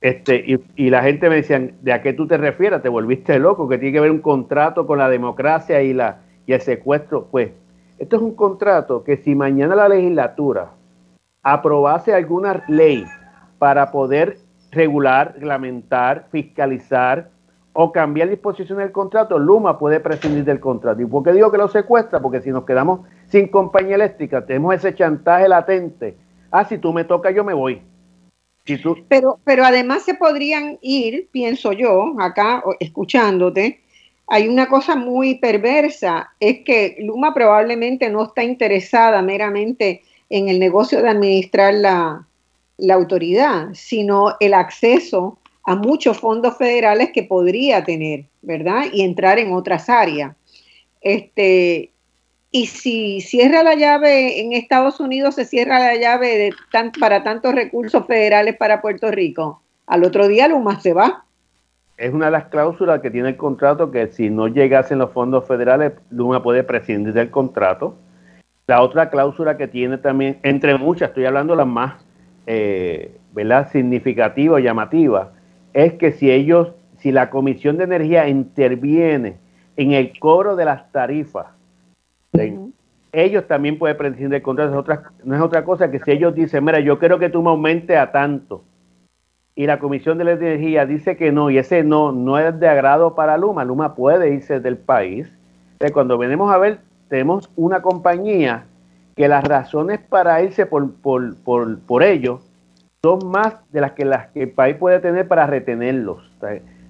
Este, y, la gente me decía, ¿de a qué tú te refieres? ¿Te volviste loco? Que tiene que haber un contrato con la democracia y, la, y el secuestro. Pues, esto es un contrato que si mañana la legislatura aprobase alguna ley para poder regular, reglamentar, fiscalizar o cambiar disposición del contrato, Luma puede prescindir del contrato. ¿Y por qué digo que lo secuestra? Porque si nos quedamos sin compañía eléctrica, tenemos ese chantaje latente. Ah, si tú me tocas, yo me voy. Pero, pero además se podrían ir, pienso yo, acá escuchándote, hay una cosa muy perversa, es que Luma probablemente no está interesada meramente en el negocio de administrar la, la autoridad, sino el acceso a muchos fondos federales que podría tener, ¿verdad? Y entrar en otras áreas. Este, y si cierra la llave en Estados Unidos, se cierra la llave para tantos recursos federales para Puerto Rico. Al otro día Luma se va. Es una de las cláusulas que tiene el contrato que si no llegasen los fondos federales, Luma puede prescindir del contrato. La otra cláusula que tiene también, entre muchas, estoy hablando las más eh, ¿verdad? significativa llamativa, es que si ellos, si la Comisión de Energía interviene en el cobro de las tarifas ellos también pueden prescindir del contrato. no es otra cosa que si ellos dicen, mira, yo quiero que tú me aumentes a tanto, y la Comisión de la Energía dice que no, y ese no no es de agrado para Luma, Luma puede irse del país. Entonces, cuando venimos a ver, tenemos una compañía que las razones para irse por, por, por, por ellos son más de las que, las que el país puede tener para retenerlos.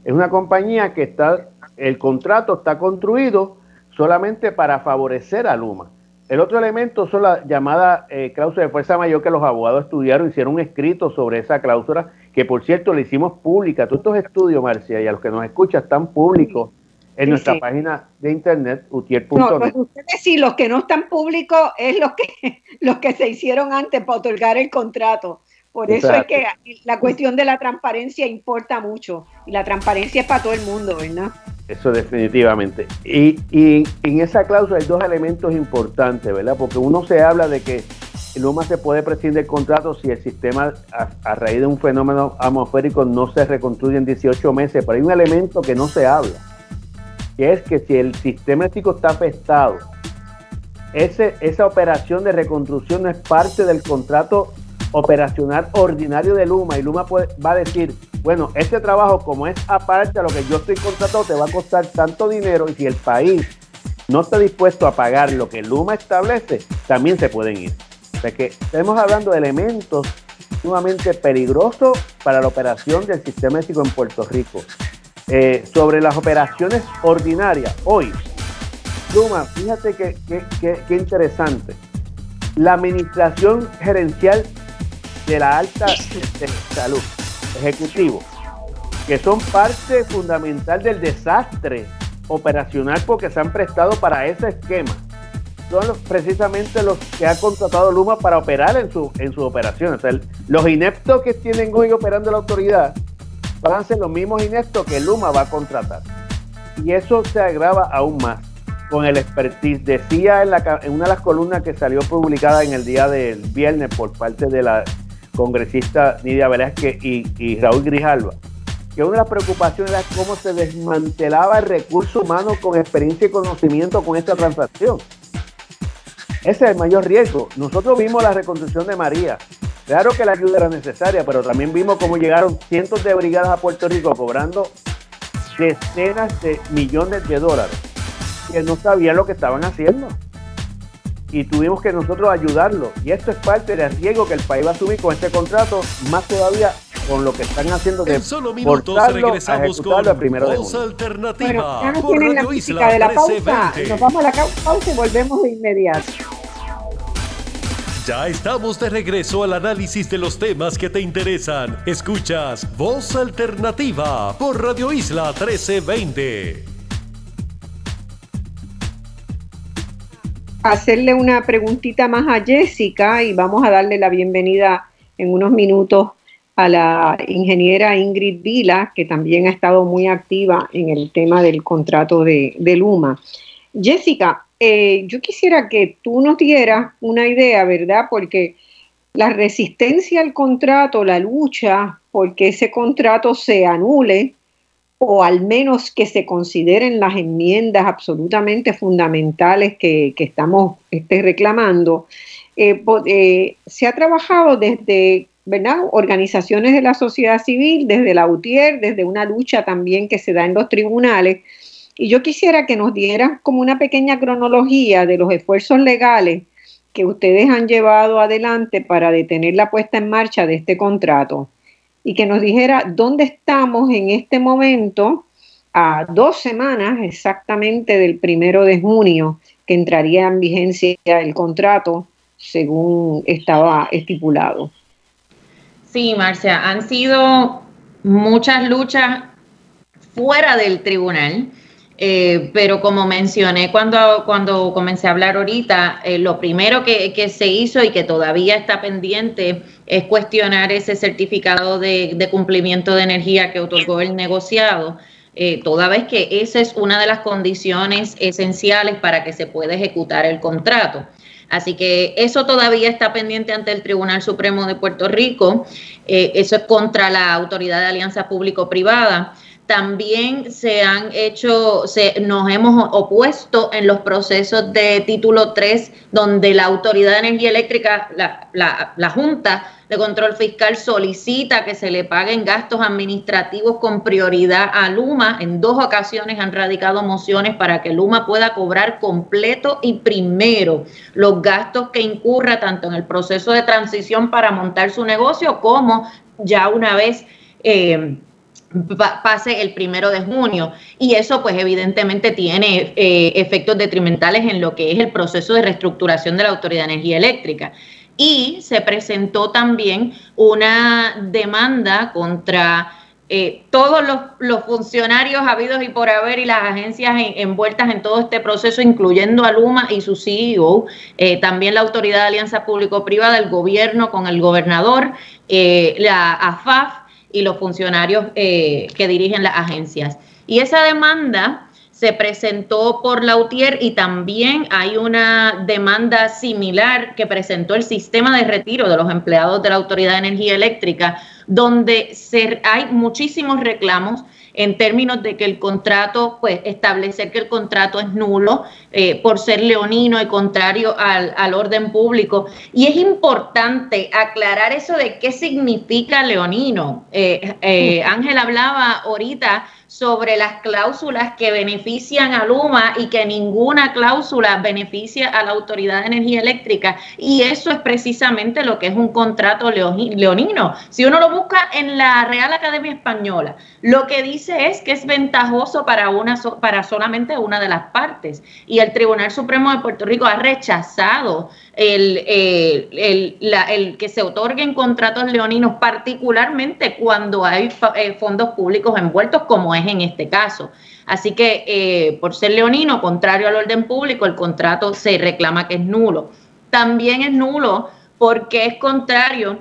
es una compañía que está, el contrato está construido solamente para favorecer a Luma. El otro elemento son la llamada eh, cláusula de fuerza mayor que los abogados estudiaron, hicieron un escrito sobre esa cláusula, que por cierto le hicimos pública. Todos estos estudios, Marcia, y a los que nos escuchan, están públicos en nuestra página de internet, utier.net. No, pues ustedes sí, los que no están públicos es los que, los que se hicieron antes para otorgar el contrato. Por eso es que la cuestión de la transparencia importa mucho. Y la transparencia es para todo el mundo, ¿verdad? Eso definitivamente. Y, y, en esa cláusula hay dos elementos importantes, ¿verdad? Porque uno se habla de que Luma se puede prescindir del contrato si el sistema a, raíz de un fenómeno atmosférico no se reconstruye en 18 meses, pero hay un elemento que no se habla, que es que si el sistema eléctrico está afectado, ese, esa operación de reconstrucción no es parte del contrato operacional ordinario de Luma y Luma va a decir, bueno, este trabajo como es aparte a lo que yo estoy contratado te va a costar tanto dinero y si el país no está dispuesto a pagar lo que Luma establece, también se pueden ir. O sea que estamos hablando de elementos sumamente peligrosos para la operación del sistema eléctrico en Puerto Rico. Eh, sobre las operaciones ordinarias, hoy, Luma, fíjate qué interesante. La administración gerencial de la alta salud ejecutivo, que son parte fundamental del desastre operacional porque se han prestado para ese esquema. Son precisamente los que ha contratado Luma para operar en su, en sus operaciones. los ineptos que tienen hoy operando la autoridad van a ser los mismos ineptos que Luma va a contratar. Y eso se agrava aún más con el expertise. Decía en, la, en una de las columnas que salió publicada en el día del viernes por parte de la congresista Nidia Velázquez y, Raúl Grijalva, que una de las preocupaciones era cómo se desmantelaba el recurso humano con experiencia y conocimiento con esta transacción. Ese es el mayor riesgo. Nosotros vimos la reconstrucción de María. Claro que la ayuda era necesaria, pero también vimos cómo llegaron cientos de brigadas a Puerto Rico cobrando decenas de millones de dólares que no sabían lo que estaban haciendo y tuvimos que nosotros ayudarlo. Y esto es parte del riesgo que el país va a asumir con este contrato, más todavía con lo que están haciendo de en solo minutos regresamos con la primero Alternativa bueno, por Radio la Isla de la pausa. Nos vamos a la pausa y volvemos de inmediato. Ya estamos de regreso al análisis de los temas que te interesan. Escuchas Voz Alternativa por Radio Isla 1320. Hacerle una preguntita más a Jessica y vamos a darle la bienvenida en unos minutos a la ingeniera Ingrid Vila, que también ha estado muy activa en el tema del contrato de, Luma. Jessica, eh, yo quisiera que tú nos dieras una idea, ¿verdad? Porque la resistencia al contrato, la lucha porque ese contrato se anule, o al menos que se consideren las enmiendas absolutamente fundamentales que, estamos este, reclamando, eh, eh, se ha trabajado desde. Organizaciones de la sociedad civil, desde la UTIER, desde una lucha también que se da en los tribunales. Y yo quisiera que nos dieran como una pequeña cronología de los esfuerzos legales que ustedes han llevado adelante para detener la puesta en marcha de este contrato y que nos dijera dónde estamos en este momento a dos semanas exactamente del primero de junio que entraría en vigencia el contrato según estaba estipulado. Sí, Marcia, han sido muchas luchas fuera del tribunal, eh, pero como mencioné cuando, cuando comencé a hablar ahorita, eh, lo primero que, se hizo y que todavía está pendiente es cuestionar ese certificado de, cumplimiento de energía que otorgó el negociado. Eh, toda vez que esa es una de las condiciones esenciales para que se pueda ejecutar el contrato. Así que eso todavía está pendiente ante el Tribunal Supremo de Puerto Rico. Eh, eso es contra la Autoridad de Alianza Público-Privada. También se han hecho, se, nos hemos opuesto en los procesos de título 3, donde la Autoridad de Energía Eléctrica, la, la, Junta, de Control Fiscal solicita que se le paguen gastos administrativos con prioridad a Luma. En dos ocasiones han radicado mociones para que Luma pueda cobrar completo y primero los gastos que incurra tanto en el proceso de transición para montar su negocio como ya una vez... Eh, pase el primero de junio. Y eso pues evidentemente tiene eh, efectos detrimentales en lo que es el proceso de reestructuración de la Autoridad de Energía Eléctrica. Y se presentó también una demanda contra eh, todos los, funcionarios habidos y por haber y las agencias envueltas en todo este proceso, incluyendo a Luma y su CEO, eh, también la Autoridad de Alianza Público-Privada, el gobierno con el gobernador, eh, la AFAF y los funcionarios que dirigen las agencias. Y esa demanda se presentó por Lautier y también hay una demanda similar que presentó el sistema de retiro de los empleados de la Autoridad de Energía Eléctrica, donde hay muchísimos reclamos en términos de que el contrato, pues establecer que el contrato es nulo eh, por ser leonino y contrario al, orden público. Y es importante aclarar eso de qué significa leonino. Eh, eh, Ángel hablaba ahorita sobre las cláusulas que benefician a Luma y que ninguna cláusula beneficia a la Autoridad de Energía Eléctrica. Y eso es precisamente lo que es un contrato leonino. Si uno lo busca en la Real Academia Española, lo que dice es que es ventajoso para, una, para solamente una de las partes. Y el Tribunal Supremo de Puerto Rico ha rechazado el, el, que se otorguen contratos leoninos, particularmente cuando hay eh, fondos públicos envueltos, como es en este caso. Así que eh, por ser leonino, contrario al orden público, el contrato se reclama que es nulo. También es nulo porque es contrario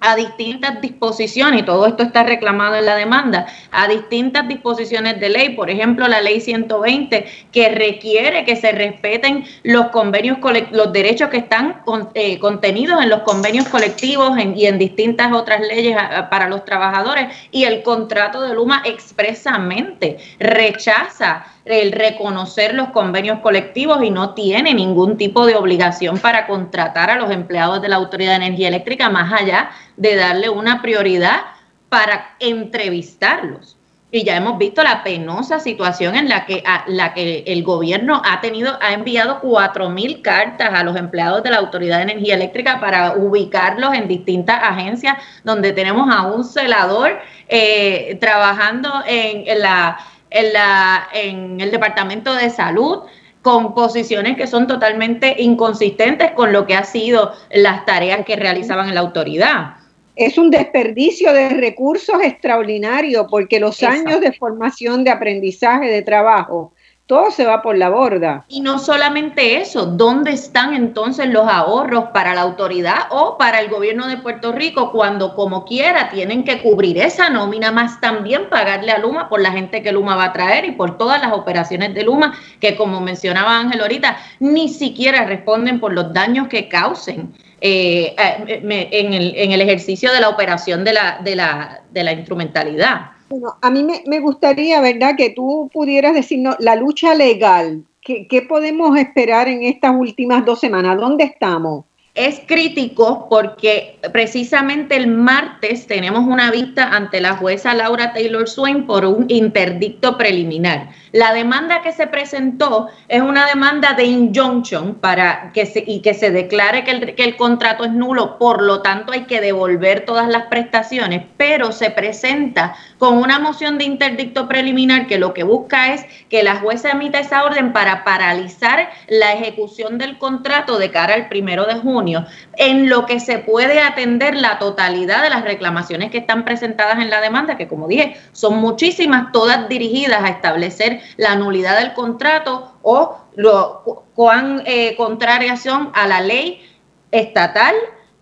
a distintas disposiciones, y todo esto está reclamado en la demanda, a distintas disposiciones de ley, por ejemplo, la ley 120, que requiere que se respeten los convenios, los derechos que están eh, contenidos en los convenios colectivos y en distintas otras leyes para los trabajadores, y el contrato de Luma expresamente rechaza el reconocer los convenios colectivos y no tiene ningún tipo de obligación para contratar a los empleados de la Autoridad de Energía Eléctrica más allá de darle una prioridad para entrevistarlos. Y ya hemos visto la penosa situación en la que, la que el gobierno ha tenido, ha enviado cuatro mil cartas a los empleados de la Autoridad de Energía Eléctrica para ubicarlos en distintas agencias donde tenemos a un celador eh, trabajando en la en, la, en el Departamento de Salud con posiciones que son totalmente inconsistentes con lo que ha sido las tareas que realizaban en la autoridad. Es un desperdicio de recursos extraordinario porque los años de formación, de aprendizaje, de trabajo todo se va por la borda. Y no solamente eso, ¿dónde están entonces los ahorros para la autoridad o para el gobierno de Puerto Rico cuando como quiera tienen que cubrir esa nómina más también pagarle a Luma por la gente que Luma va a traer y por todas las operaciones de Luma que como mencionaba Ángel ahorita, ni siquiera responden por los daños que causen. Eh, eh, en, el, en, el, ejercicio de la operación de la, de la, de la instrumentalidad. Bueno, a mí me, gustaría, ¿verdad?, que tú pudieras decirnos la lucha legal. ¿Qué, podemos esperar en estas últimas dos semanas? ¿Dónde estamos? Es crítico porque precisamente el martes tenemos una vista ante la jueza Laura Taylor Swain por un interdicto preliminar. La demanda que se presentó es una demanda de injunction para que se, y que se declare que el, que el contrato es nulo, por lo tanto hay que devolver todas las prestaciones, pero se presenta con una moción de interdicto preliminar que lo que busca es que la jueza emita esa orden para paralizar la ejecución del contrato de cara al primero de junio, en lo que se puede atender la totalidad de las reclamaciones que están presentadas en la demanda, que como dije, son muchísimas, todas dirigidas a establecer la nulidad del contrato o lo, cuán eh, contrarias son a la ley estatal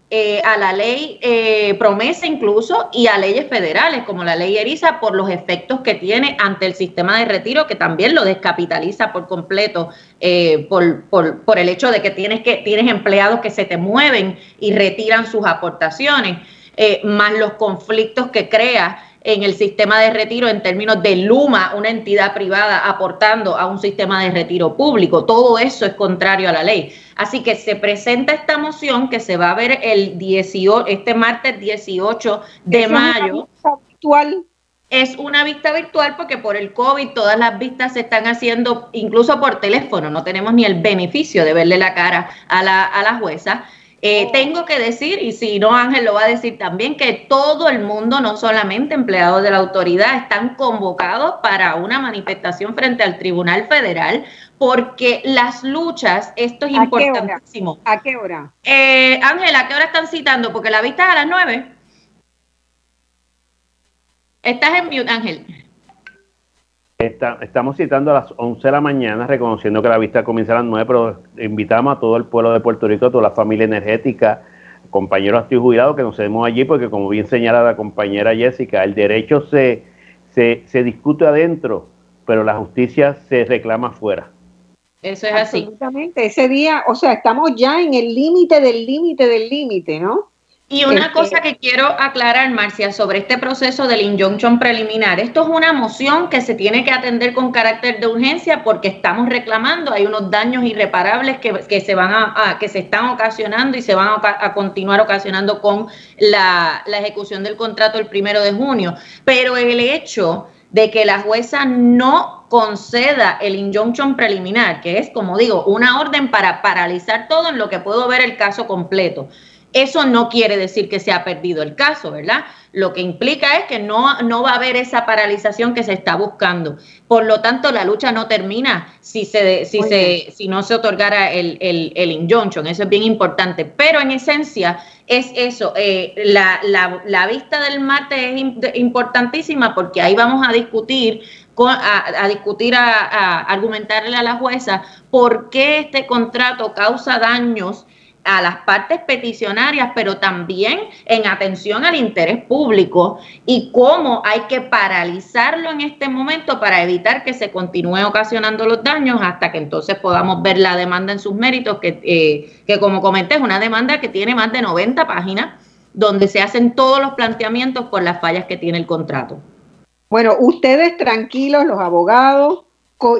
eh, a la ley eh, promesa incluso y a leyes federales como la ley ERISA por los efectos que tiene ante el sistema de retiro que también lo descapitaliza por completo eh, por, por, por, el hecho de que tienes, que tienes empleados que se te mueven y retiran sus aportaciones, más los conflictos que crea en el sistema de retiro en términos de Luma, una entidad privada aportando a un sistema de retiro público. Todo eso es contrario a la ley. Así que se presenta esta moción que se va a ver el 18, este martes 18 de mayo. virtual. Es una vista virtual porque por el COVID todas las vistas se están haciendo incluso por teléfono. No tenemos ni el beneficio de verle la cara a la, a la jueza. Eh, tengo que decir, y si no Ángel lo va a decir también, que todo el mundo, no solamente empleados de la autoridad, están convocados para una manifestación frente al Tribunal Federal, porque las luchas, esto es importantísimo. ¿A qué hora? Eh, Ángel, ¿a qué hora están citando? Porque la vista es a las nueve. Estás en mute, Ángel estamos citando a las 11 de la mañana, reconociendo que la vista comienza a las 9, pero invitamos a todo el pueblo de Puerto Rico, a toda la familia energética, compañeros activos jubilados, que nos vemos allí, porque como bien señala la compañera Jessica, el derecho se, se, se discute adentro, pero la justicia se reclama afuera. Eso es así. Absolutamente. Ese día, o sea, estamos ya en el límite del límite del límite, ¿no? Y una cosa que quiero aclarar, Marcia, sobre este proceso del injunction preliminar. Esto es una moción que se tiene que atender con carácter de urgencia porque estamos reclamando, hay unos daños irreparables que, se van a, que se están ocasionando y se van a, continuar ocasionando con la, la ejecución del contrato el primero de junio. Pero el hecho de que la jueza no conceda el injunction preliminar, que es, como digo, una orden para paralizar todo en lo que puedo ver el caso completo eso no quiere decir que se ha perdido el caso, ¿verdad? Lo que implica es que no, no va a haber esa paralización que se está buscando. Por lo tanto, la lucha no termina si, se, si, se, si no se otorgara el, el, el, injunction. Eso es bien importante. Pero en esencia es eso. Eh, la, la, la, vista del martes es importantísima porque ahí vamos a discutir a, a, discutir, a, a, argumentarle a la jueza por qué este contrato causa daños a las partes peticionarias, pero también en atención al interés público y cómo hay que paralizarlo en este momento para evitar que se continúe ocasionando los daños hasta que entonces podamos ver la demanda en sus méritos, que, eh, que como comenté es una demanda que tiene más de 90 páginas, donde se hacen todos los planteamientos por las fallas que tiene el contrato. Bueno, ustedes tranquilos, los abogados,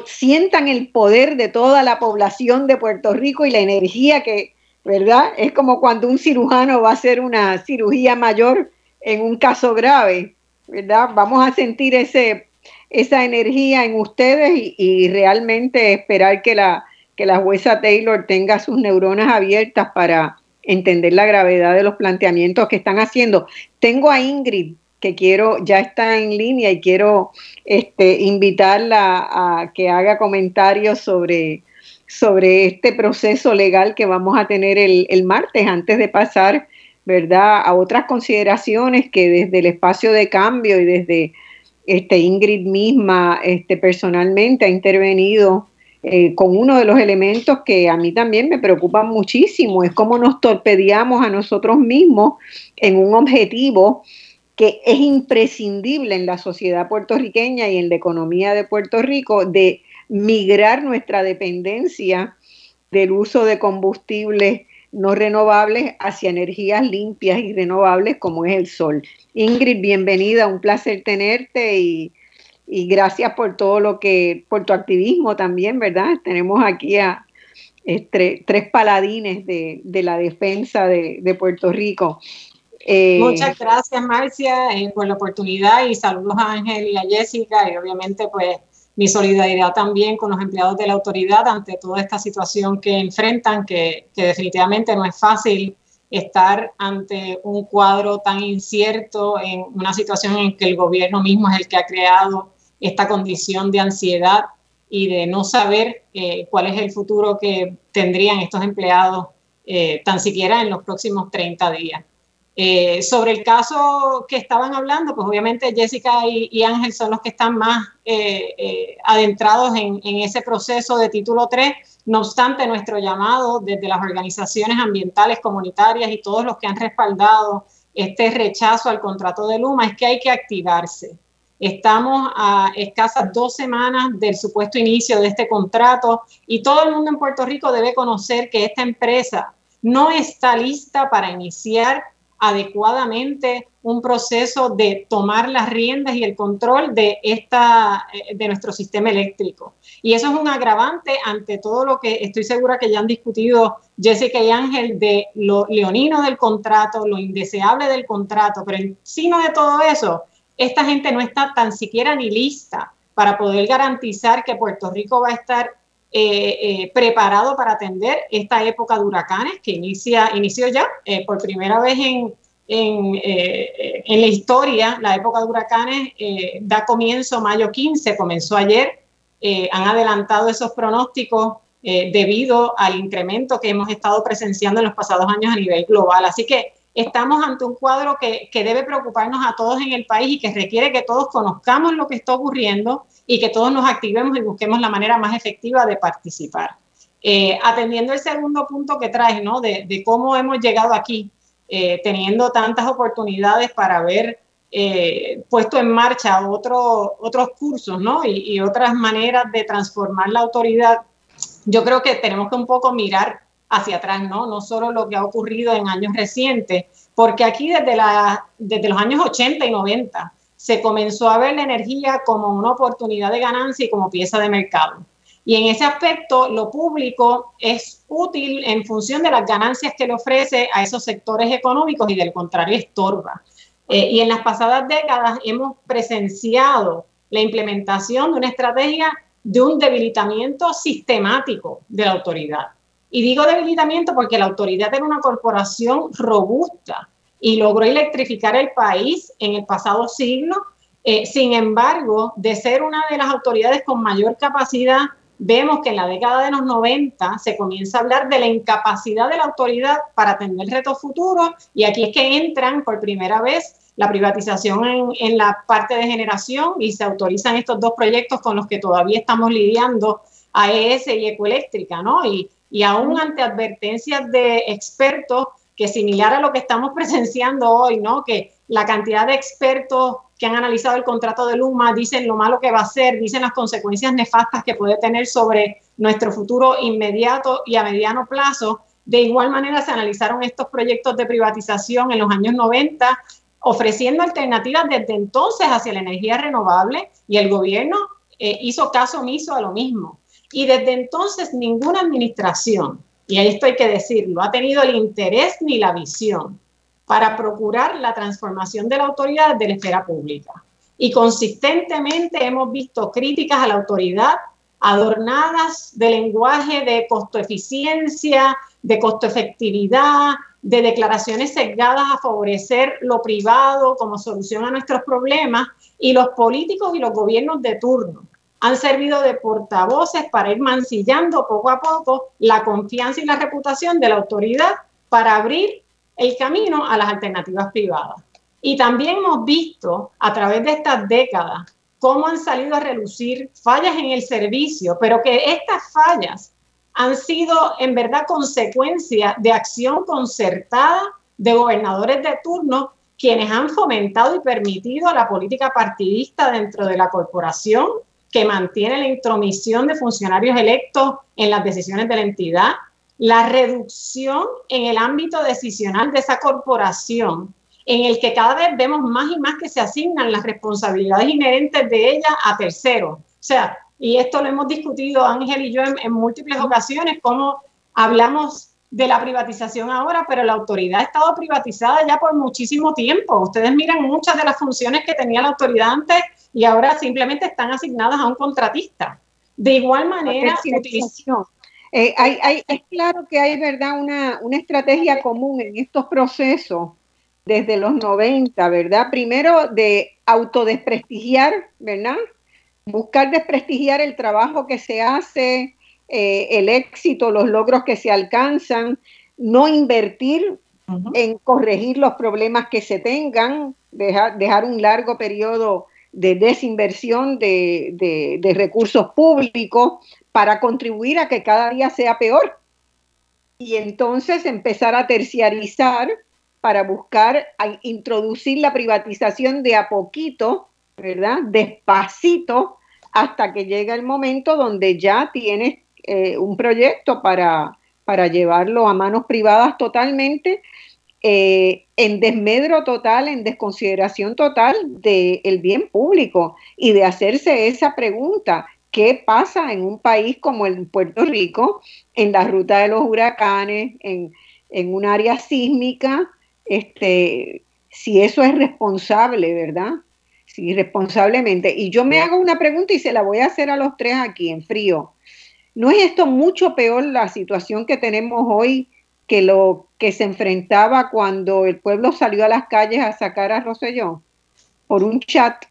sientan el poder de toda la población de Puerto Rico y la energía que ¿verdad? Es como cuando un cirujano va a hacer una cirugía mayor en un caso grave, ¿verdad? Vamos a sentir ese, esa energía en ustedes y, realmente esperar que la, que la jueza Taylor tenga sus neuronas abiertas para entender la gravedad de los planteamientos que están haciendo. Tengo a Ingrid que quiero, ya está en línea y quiero este, invitarla a que haga comentarios sobre sobre este proceso legal que vamos a tener el, el, martes antes de pasar, ¿verdad?, a otras consideraciones que desde el espacio de cambio y desde este Ingrid misma este, personalmente ha intervenido eh, con uno de los elementos que a mí también me preocupan muchísimo, es cómo nos torpedeamos a nosotros mismos en un objetivo que es imprescindible en la sociedad puertorriqueña y en la economía de Puerto Rico de migrar nuestra dependencia del uso de combustibles no renovables hacia energías limpias y renovables como es el sol. Ingrid, bienvenida, un placer tenerte y, gracias por todo lo que, por tu activismo también, ¿verdad? Tenemos aquí a, tres paladines de, la defensa de, Puerto Rico. Muchas gracias, Marcia, por la oportunidad y saludos a Ángel y a Jessica y obviamente pues mi solidaridad también con los empleados de la autoridad ante toda esta situación que enfrentan, que, que definitivamente no es fácil estar ante un cuadro tan incierto, en una situación en que el gobierno mismo es el que ha creado esta condición de ansiedad y de no saber eh, cuál es el futuro que tendrían estos empleados eh, tan siquiera en los próximos 30 días. Eh, sobre el caso que estaban hablando, pues obviamente Jessica y, Ángel son los que están más eh, eh, adentrados en, ese proceso de título 3. No obstante, nuestro llamado desde las organizaciones ambientales, comunitarias y todos los que han respaldado este rechazo al contrato de Luma es que hay que activarse. Estamos a escasas dos semanas del supuesto inicio de este contrato y todo el mundo en Puerto Rico debe conocer que esta empresa no está lista para iniciar adecuadamente un proceso de tomar las riendas y el control de, esta, eh, de nuestro sistema eléctrico. Y eso es un agravante ante todo lo que estoy segura que ya han discutido Jessica y Ángel de lo leonino del contrato, lo indeseable del contrato, pero encima de todo eso, esta gente no está tan siquiera ni lista para poder garantizar que Puerto Rico va a estar eh, eh, preparado para atender esta época de huracanes que inicia, inició ya eh, por primera vez en, en, en, la historia. La época de huracanes da comienzo mayo 15, comenzó ayer. han adelantado esos pronósticos debido al incremento que hemos estado presenciando en los pasados años a nivel global. Así que estamos ante un cuadro que, que, debe preocuparnos a todos en el país y que requiere que todos conozcamos lo que está ocurriendo y que todos nos activemos y busquemos la manera más efectiva de participar. Eh, atendiendo el segundo punto que traes, ¿no? De, de cómo hemos llegado aquí, eh, teniendo tantas oportunidades para haber eh, puesto en marcha otro, otros cursos, ¿no? Y, y otras maneras de transformar la autoridad. Yo creo que tenemos que un poco mirar hacia atrás, ¿no? No solo lo que ha ocurrido en años recientes, porque aquí desde, la, desde los años 80 y 90 se comenzó a ver la energía como una oportunidad de ganancia y como pieza de mercado. Y en ese aspecto, lo público es útil en función de las ganancias que le ofrece a esos sectores económicos y del contrario estorba. Eh, y en las pasadas décadas hemos presenciado la implementación de una estrategia de un debilitamiento sistemático de la autoridad. Y digo debilitamiento porque la autoridad era una corporación robusta y logró electrificar el país en el pasado siglo. Eh, sin embargo, de ser una de las autoridades con mayor capacidad, vemos que en la década de los 90 se comienza a hablar de la incapacidad de la autoridad para atender retos futuros y aquí es que entran por primera vez la privatización en, la parte de generación y se autorizan estos dos proyectos con los que todavía estamos lidiando, AES y Ecoeléctrica, ¿no? Y, y aún ante advertencias de expertos que similar a lo que estamos presenciando hoy, ¿no? Que la cantidad de expertos que han analizado el contrato de Luma dicen lo malo que va a ser, dicen las consecuencias nefastas que puede tener sobre nuestro futuro inmediato y a mediano plazo. De igual manera se analizaron estos proyectos de privatización en los años 90, ofreciendo alternativas desde entonces hacia la energía renovable y el gobierno eh, hizo caso omiso a lo mismo. Y desde entonces ninguna administración, y esto hay que decirlo, ha tenido el interés ni la visión para procurar la transformación de la autoridad de la esfera pública. Y consistentemente hemos visto críticas a la autoridad adornadas de lenguaje de costo eficiencia, de costo efectividad, de declaraciones sesgadas a favorecer lo privado como solución a nuestros problemas y los políticos y los gobiernos de turno han servido de portavoces para ir mancillando poco a poco la confianza y la reputación de la autoridad para abrir el camino a las alternativas privadas. Y también hemos visto a través de estas décadas cómo han salido a relucir fallas en el servicio, pero que estas fallas han sido en verdad consecuencia de acción concertada de gobernadores de turno quienes han fomentado y permitido la política partidista dentro de la corporación que mantiene la intromisión de funcionarios electos en las decisiones de la entidad, la reducción en el ámbito decisional de esa corporación, en el que cada vez vemos más y más que se asignan las responsabilidades inherentes de ella a terceros. O sea, y esto lo hemos discutido Ángel y yo en, múltiples ocasiones, cómo hablamos de la privatización ahora, pero la autoridad ha estado privatizada ya por muchísimo tiempo. Ustedes miran muchas de las funciones que tenía la autoridad antes y ahora simplemente están asignadas a un contratista. De igual manera, eh, hay, es claro que hay verdad una, una estrategia común en estos procesos desde los 90, ¿verdad? Primero de autodesprestigiar, ¿verdad? Buscar desprestigiar el trabajo que se hace, eh, el éxito, los logros que se alcanzan, no invertir en corregir los problemas que se tengan, dejar, dejar un largo periodo de desinversión de, de, recursos públicos para contribuir a que cada día sea peor. Y entonces empezar a terciarizar para buscar introducir la privatización de a poquito, ¿verdad? Despacito, hasta que llega el momento donde ya tienes eh, un proyecto para, para llevarlo a manos privadas totalmente, eh, en desmedro total, en desconsideración total del bien público y de hacerse esa pregunta, ¿qué pasa en un país como el Puerto Rico, en la ruta de los huracanes, en, en un área sísmica? Este, si eso es responsable, ¿verdad? Sí, responsablemente. Y yo me hago una pregunta y se la voy a hacer a los tres aquí en frío. ¿No es esto mucho peor la situación que tenemos hoy que lo que se enfrentaba cuando el pueblo salió a las calles a sacar a Rosellón por un chat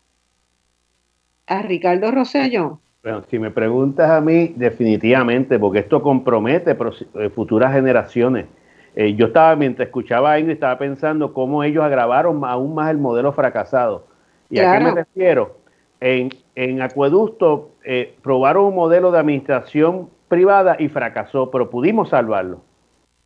a Ricardo Rosellón? Bueno, si me preguntas a mí, definitivamente, porque esto compromete eh, futuras generaciones. Eh, yo estaba, mientras escuchaba a Ingrid, estaba pensando cómo ellos agravaron aún más el modelo fracasado. ¿Y a qué me refiero? En, en Acueducto eh, probaron un modelo de administración privada y fracasó, pero pudimos salvarlo.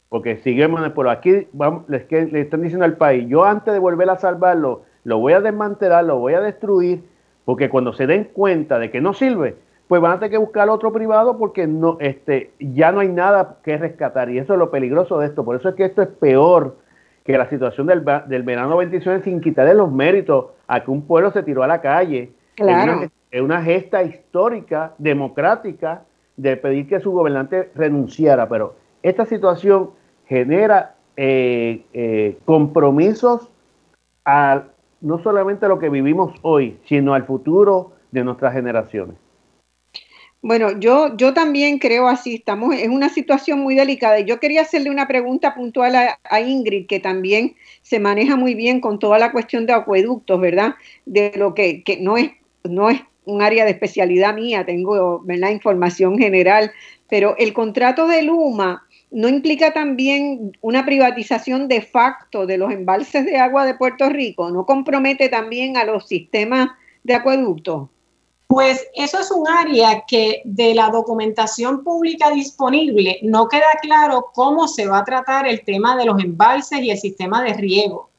Porque seguimos por aquí, vamos, les, le están diciendo al país, yo antes de volver a salvarlo, lo voy a desmantelar, lo voy a destruir, porque cuando se den cuenta de que no sirve, pues van a tener que buscar otro privado porque no, este, ya no hay nada que rescatar. Y eso es lo peligroso de esto. Por eso es que esto es peor que la situación del, del verano 27 sin quitarle los méritos a que un pueblo se tiró a la calle. Claro es una gesta histórica, democrática, de pedir que su gobernante renunciara, pero esta situación genera eh, eh, compromisos a no solamente a lo que vivimos hoy, sino al futuro de nuestras generaciones. Bueno, yo, yo también creo así, estamos en una situación muy delicada y yo quería hacerle una pregunta puntual a, Ingrid, que también se maneja muy bien con toda la cuestión de acueductos, ¿verdad? De lo que, que no es, no es un área de especialidad mía, tengo la información general, pero el contrato de Luma no implica también una privatización de facto de los embalses de agua de Puerto Rico, no compromete también a los sistemas de acueducto. Pues eso es un área que de la documentación pública disponible no queda claro cómo se va a tratar el tema de los embalses y el sistema de riego.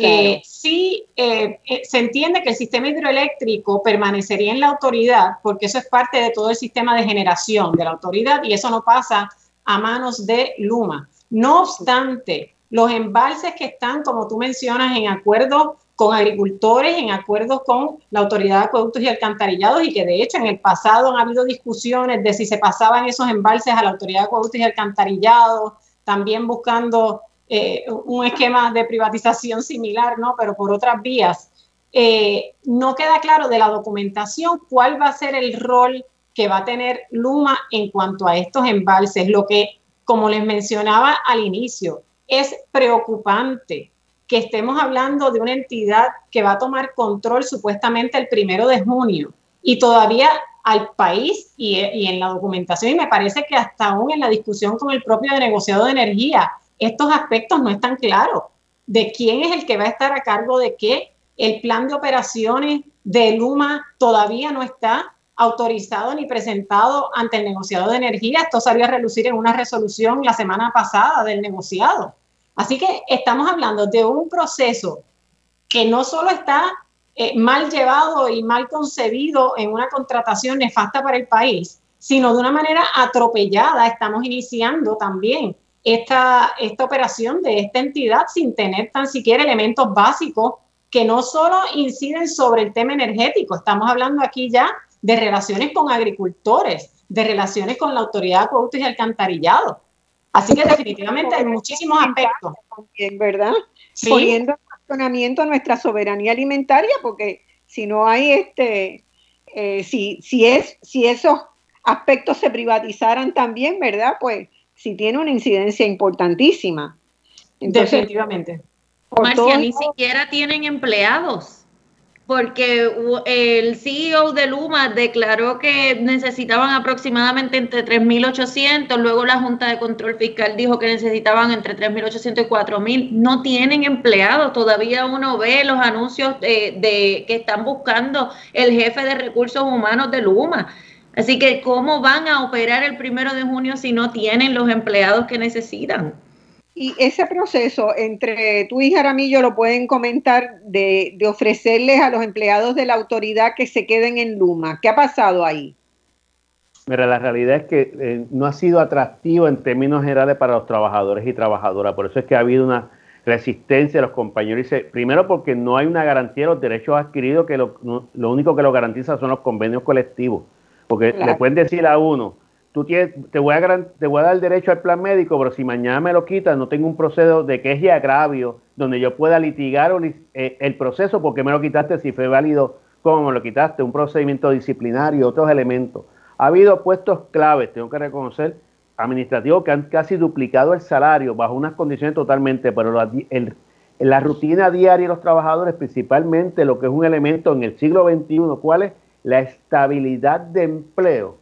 Eh, sí eh, eh, se entiende que el sistema hidroeléctrico permanecería en la autoridad, porque eso es parte de todo el sistema de generación de la autoridad y eso no pasa a manos de Luma. No obstante, los embalses que están, como tú mencionas, en acuerdo con agricultores, en acuerdo con la Autoridad de Acueductos y Alcantarillados, y que de hecho en el pasado han habido discusiones de si se pasaban esos embalses a la Autoridad de Acueductos y Alcantarillados, también buscando eh, un esquema de privatización similar, ¿no? Pero por otras vías. Eh, no queda claro de la documentación cuál va a ser el rol que va a tener Luma en cuanto a estos embalses. Lo que, como les mencionaba al inicio, es preocupante que estemos hablando de una entidad que va a tomar control supuestamente el primero de junio y todavía al país y, en la documentación, y me parece que hasta aún en la discusión con el propio negociado de energía, estos aspectos no están claros de quién es el que va a estar a cargo de qué. El plan de operaciones de Luma todavía no está autorizado ni presentado ante el negociado de energía. Esto salió a relucir en una resolución la semana pasada del negociado. Así que estamos hablando de un proceso que no solo está eh, mal llevado y mal concebido en una contratación nefasta para el país, sino de una manera atropellada estamos iniciando también esta, esta operación de esta entidad sin tener tan siquiera elementos básicos que no solo inciden sobre el tema energético, estamos hablando aquí ya de relaciones con agricultores, de relaciones con la autoridad de productos y alcantarillado. Así que definitivamente hay muchísimos aspectos. También, ¿verdad? Poniendo en funcionamiento nuestra soberanía alimentaria, porque si no hay este, eh, si, si, es, si esos aspectos se privatizaran también, ¿verdad? Pues si tiene una incidencia importantísima. Definitivamente. Marcia, ni siquiera tienen empleados porque el CEO de Luma declaró que necesitaban aproximadamente entre 3.800, luego la Junta de Control Fiscal dijo que necesitaban entre 3.800 y 4.000. No tienen empleados, todavía uno ve los anuncios de, que están buscando el jefe de recursos humanos de Luma. Así que, ¿cómo van a operar el primero de junio si no tienen los empleados que necesitan? Y ese proceso entre tú y Jaramillo lo pueden comentar de, ofrecerles a los empleados de la autoridad que se queden en Luma. ¿Qué ha pasado ahí? Mira, la realidad es que eh, no ha sido atractivo en términos generales para los trabajadores y trabajadoras. Por eso es que ha habido una resistencia de los compañeros. primero porque no hay una garantía de los derechos adquiridos, que lo, único que lo garantiza son los convenios colectivos. Porque le pueden decir a uno, te, voy a, te voy a dar derecho al plan médico, pero si mañana me lo quitas, no tengo un proceso de queja y agravio donde yo pueda litigar eh, el proceso porque me lo quitaste, si fue válido, cómo me lo quitaste, un procedimiento disciplinario, otros elementos. Ha habido puestos claves, tengo que reconocer, administrativos que han casi duplicado el salario bajo unas condiciones totalmente, pero la, la rutina diaria de los trabajadores, principalmente lo que es un elemento en el siglo XXI, ¿cuál es? La estabilidad de empleo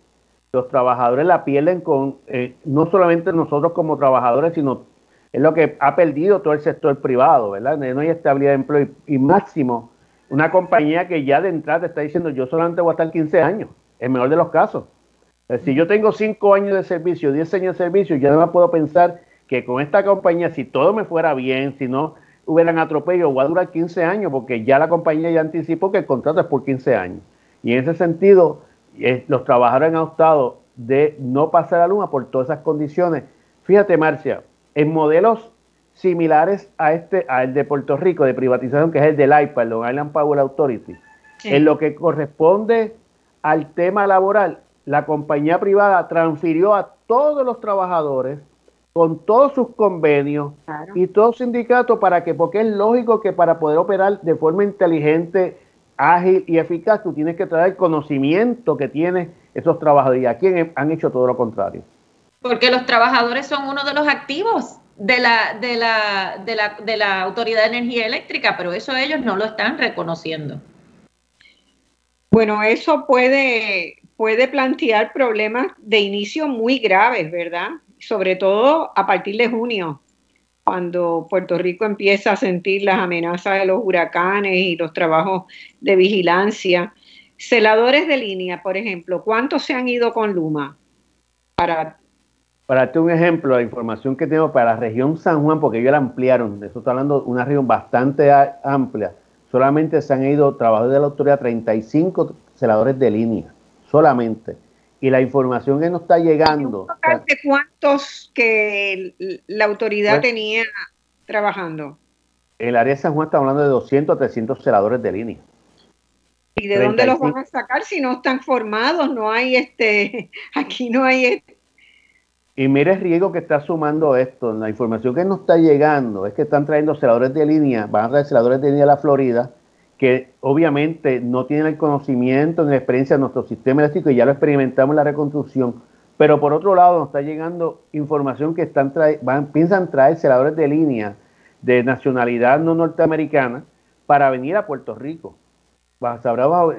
los trabajadores la pierden con, eh, no solamente nosotros como trabajadores, sino es lo que ha perdido todo el sector privado, ¿verdad? No hay estabilidad de empleo y, máximo una compañía que ya de entrada está diciendo yo solamente voy a estar 15 años, en mejor de los casos. Si yo tengo 5 años de servicio, 10 años de servicio, ya no me puedo pensar que con esta compañía, si todo me fuera bien, si no hubieran atropello, voy a durar 15 años, porque ya la compañía ya anticipó que el contrato es por 15 años. Y en ese sentido, los trabajadores han optado de no pasar a Luma por todas esas condiciones. Fíjate, Marcia, en modelos similares a este, al de Puerto Rico, de privatización, que es el del IPA, el Long Island Power Authority, en lo que corresponde al tema laboral, la compañía privada transfirió a todos los trabajadores con todos sus convenios y todos sindicatos para que, porque es lógico que para poder operar de forma inteligente ágil y eficaz, tú tienes que traer el conocimiento que tienen esos trabajadores. Y aquí han hecho todo lo contrario. Porque los trabajadores son uno de los activos de la, de la, de la, de la Autoridad de Energía Eléctrica, pero eso ellos no lo están reconociendo. Bueno, eso puede, puede plantear problemas de inicio muy graves, ¿verdad? Sobre todo a partir de junio cuando Puerto Rico empieza a sentir las amenazas de los huracanes y los trabajos de vigilancia. Celadores de línea, por ejemplo, ¿cuántos se han ido con Luma? Para para darte un ejemplo, la información que tengo para la región San Juan, porque ellos la ampliaron, eso está hablando de una región bastante amplia, solamente se han ido trabajadores de la autoridad 35 celadores de línea, solamente y la información que nos está llegando. ¿De cuántos que la autoridad pues, tenía trabajando? En el área de San Juan está hablando de 200 a 300 celadores de línea. ¿Y de dónde los van a sacar si no están formados? No hay este, aquí no hay este. Y mire el riesgo que está sumando esto. La información que nos está llegando es que están trayendo celadores de línea, van a traer celadores de línea a la Florida, que obviamente no tienen el conocimiento ni la experiencia de nuestro sistema eléctrico y ya lo experimentamos en la reconstrucción, pero por otro lado nos está llegando información que están van, piensan traer celadores de línea de nacionalidad no norteamericana para venir a Puerto Rico.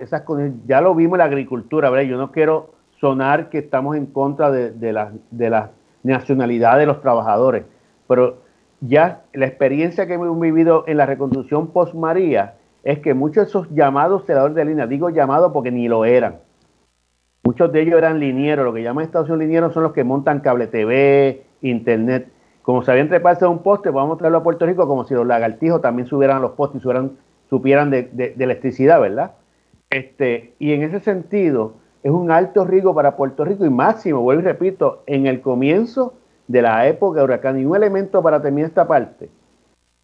esas ya lo vimos en la agricultura, ¿verdad? yo no quiero sonar que estamos en contra de, de la, de la nacionalidad de los trabajadores, pero ya la experiencia que hemos vivido en la reconstrucción post-María, es que muchos de esos llamados celadores de línea, digo llamados porque ni lo eran, muchos de ellos eran linieros, lo que llaman estación linieros son los que montan cable TV, internet. Como sabían treparse a un poste, vamos a traerlo a Puerto Rico como si los lagartijos también subieran a los postes y supieran de, electricidad, ¿verdad? Este, y en ese sentido, es un alto riesgo para Puerto Rico y máximo, vuelvo y repito, en el comienzo de la época de huracán. Y un elemento para terminar esta parte,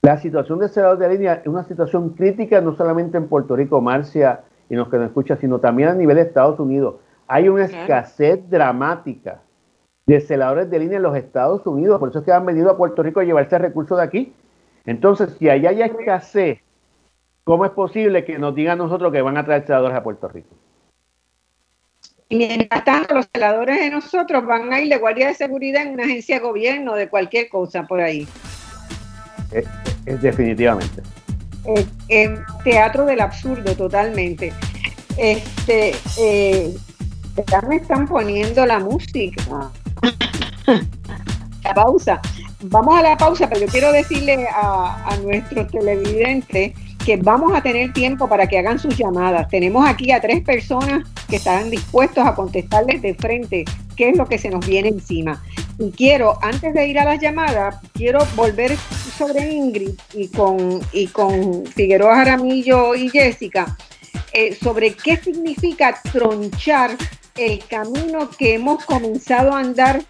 la situación de celador de línea es una situación crítica no solamente en Puerto Rico, Marcia y los que nos escuchan, sino también a nivel de Estados Unidos. Hay una escasez dramática de celadores de línea en los Estados Unidos. Por eso es que han venido a Puerto Rico a llevarse recursos de aquí. Entonces, si allá hay escasez, ¿cómo es posible que nos digan nosotros que van a traer celadores a Puerto Rico? Y mientras tanto, los celadores de nosotros van a ir de guardia de seguridad en una agencia de gobierno, de cualquier cosa por ahí. Es, definitivamente. teatro del absurdo, totalmente. Este, eh, ya me están poniendo la música. la pausa. Vamos a la pausa, pero yo quiero decirle a, a nuestros televidentes que vamos a tener tiempo para que hagan sus llamadas. Tenemos aquí a tres personas que están dispuestos a contestarles de frente qué es lo que se nos viene encima. Y quiero, antes de ir a las llamadas, quiero volver sobre Ingrid y con, y con Figueroa Jaramillo y Jessica, eh, sobre qué significa tronchar el camino que hemos comenzado a andar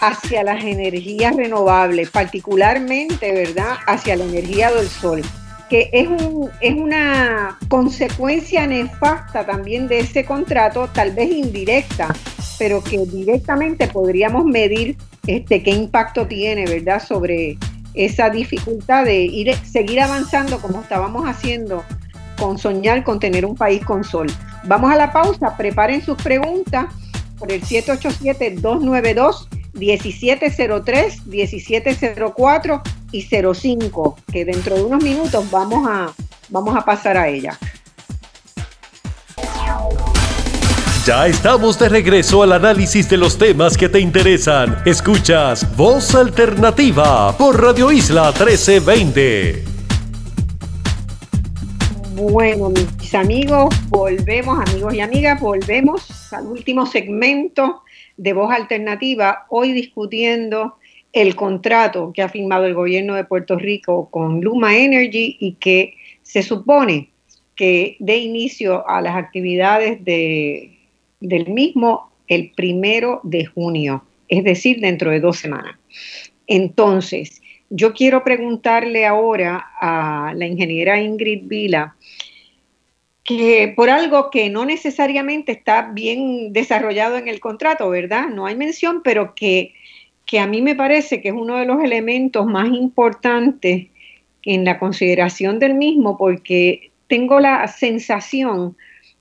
hacia las energías renovables, particularmente, ¿verdad?, hacia la energía del sol, que es, un, es una consecuencia nefasta también de ese contrato, tal vez indirecta, pero que directamente podríamos medir este, qué impacto tiene, ¿verdad?, sobre esa dificultad de ir, seguir avanzando como estábamos haciendo con soñar con tener un país con sol. Vamos a la pausa, preparen sus preguntas por el 787-292-1703, 1704 y 05, que dentro de unos minutos vamos a, vamos a pasar a ella. Ya estamos de regreso al análisis de los temas que te interesan. Escuchas Voz Alternativa por Radio Isla 1320. Bueno, mis amigos, volvemos, amigos y amigas, volvemos al último segmento de Voz Alternativa, hoy discutiendo el contrato que ha firmado el gobierno de Puerto Rico con Luma Energy y que se supone que dé inicio a las actividades de, del mismo el primero de junio, es decir, dentro de dos semanas. Entonces, yo quiero preguntarle ahora a la ingeniera Ingrid Vila que por algo que no necesariamente está bien desarrollado en el contrato, ¿verdad? No hay mención, pero que, que a mí me parece que es uno de los elementos más importantes en la consideración del mismo, porque tengo la sensación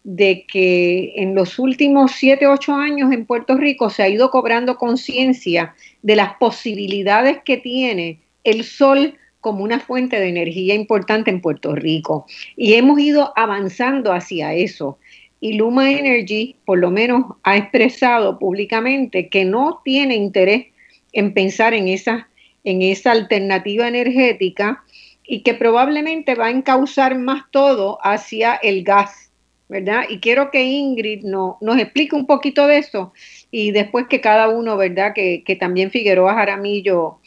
de que en los últimos siete, ocho años en Puerto Rico se ha ido cobrando conciencia de las posibilidades que tiene el sol como una fuente de energía importante en Puerto Rico. Y hemos ido avanzando hacia eso. Y Luma Energy, por lo menos, ha expresado públicamente que no tiene interés en pensar en esa, en esa alternativa energética y que probablemente va a encauzar más todo hacia el gas, ¿verdad? Y quiero que Ingrid no, nos explique un poquito de eso y después que cada uno, ¿verdad? Que, que también Figueroa Jaramillo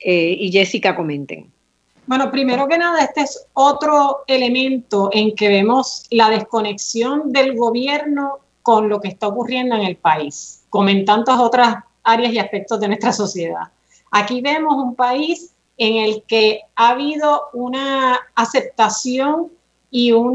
eh, y Jessica comenten. Bueno, primero que nada, este es otro elemento en que vemos la desconexión del gobierno con lo que está ocurriendo en el país, como en tantas otras áreas y aspectos de nuestra sociedad. Aquí vemos un país en el que ha habido una aceptación y un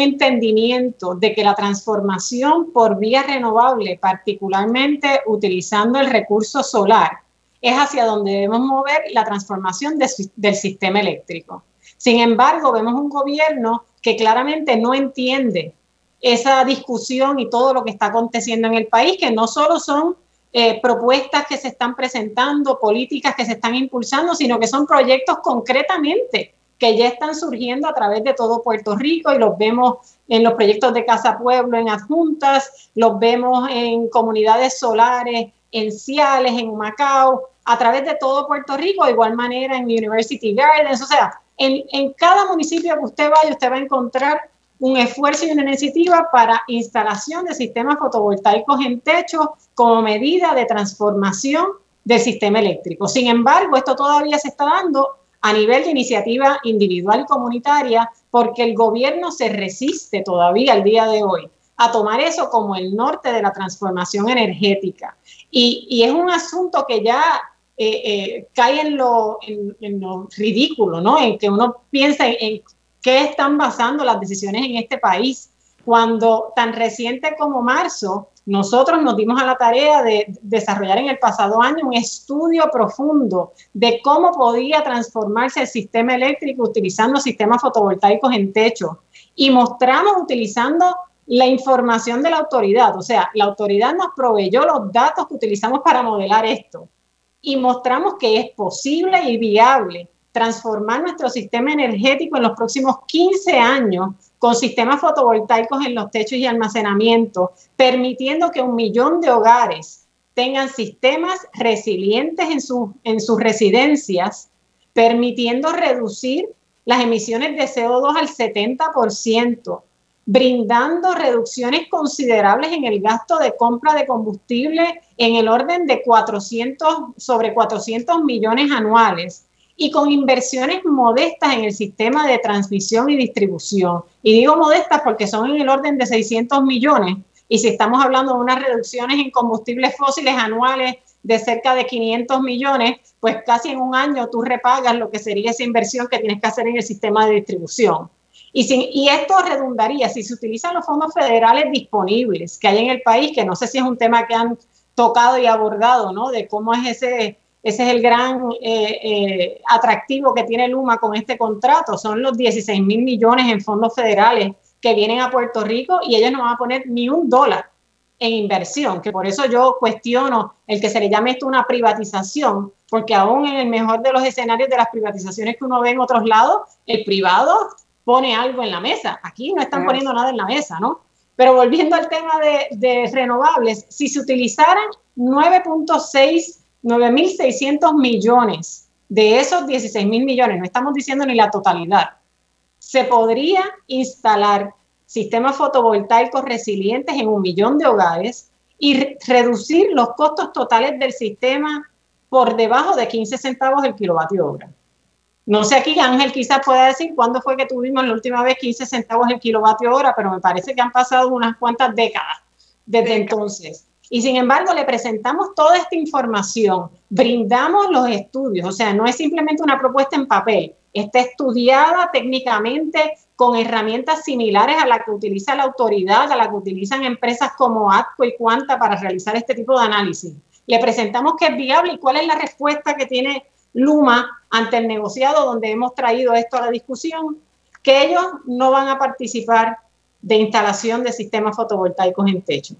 entendimiento de que la transformación por vía renovable, particularmente utilizando el recurso solar, es hacia donde debemos mover la transformación del sistema eléctrico. Sin embargo, vemos un gobierno que claramente no entiende esa discusión y todo lo que está aconteciendo en el país, que no solo son eh, propuestas que se están presentando, políticas que se están impulsando, sino que son proyectos concretamente que ya están surgiendo a través de todo Puerto Rico y los vemos en los proyectos de Casa Pueblo en adjuntas, los vemos en comunidades solares en Ciales, en Macao, a través de todo Puerto Rico, de igual manera en University Gardens, o sea, en, en cada municipio que usted vaya, usted va a encontrar un esfuerzo y una iniciativa para instalación de sistemas fotovoltaicos en techo como medida de transformación del sistema eléctrico. Sin embargo, esto todavía se está dando a nivel de iniciativa individual y comunitaria porque el gobierno se resiste todavía al día de hoy a tomar eso como el norte de la transformación energética. Y, es un asunto que ya eh, eh, cae en lo, en, lo, ridículo, ¿no? En que uno piensa en, qué están basando las decisiones en este país, cuando tan reciente como marzo nosotros nos dimos a la tarea de desarrollar en el pasado año un estudio profundo de cómo podía transformarse el sistema eléctrico utilizando sistemas fotovoltaicos en techo. Y mostramos utilizando la información de la autoridad, o sea, la autoridad nos proveyó los datos que utilizamos para modelar esto. Y mostramos que es posible y viable transformar nuestro sistema energético en los próximos 15 años con sistemas fotovoltaicos en los techos y almacenamiento, permitiendo que un millón de hogares tengan sistemas resilientes en, en sus residencias, permitiendo reducir las emisiones de CO2 al 70%, brindando reducciones considerables en el gasto de compra de combustible en el orden de 400, sobre 400 millones anuales y con inversiones modestas en el sistema de transmisión y distribución. Y digo modestas porque son en el orden de 600 millones. Y si estamos hablando de unas reducciones en combustibles fósiles anuales de cerca de 500 millones, pues casi en un año tú repagas lo que sería esa inversión que tienes que hacer en el sistema de distribución. Y, esto redundaría, si se utilizan los fondos federales disponibles que hay en el país, que no sé si es un tema que han tocado y abordado, ¿no? De cómo es ese, ese es el gran eh, eh, atractivo que tiene Luma con este contrato, son los 16 mil millones en fondos federales que vienen a Puerto Rico y ellos no van a poner ni un dólar en inversión, que por eso yo cuestiono el que se le llame esto una privatización, porque aún en el mejor de los escenarios de las privatizaciones que uno ve en otros lados, el privado pone algo en la mesa. Aquí no están poniendo nada en la mesa, ¿no? Pero volviendo al tema de, renovables, si se utilizaran 9.6, 9.600 millones de esos 16.000 millones, no estamos diciendo ni la totalidad, se podría instalar sistemas fotovoltaicos resilientes en un millón de hogares y reducir los costos totales del sistema por debajo de 15 centavos el kilovatio hora. No sé aquí, Ángel quizás pueda decir cuándo fue que tuvimos la última vez 15 centavos el kilovatio hora, pero me parece que han pasado unas cuantas décadas desde entonces. Y sin embargo, le presentamos toda esta información, brindamos los estudios, o sea, no es simplemente una propuesta en papel, está estudiada técnicamente con herramientas similares a las que utiliza la autoridad, a las que utilizan empresas como ATCO y Cuanta para realizar este tipo de análisis. Le presentamos que es viable y cuál es la respuesta que tiene Luma ante el negociado donde hemos traído esto a la discusión, que ellos no van a participar de instalación de sistemas fotovoltaicos en techo.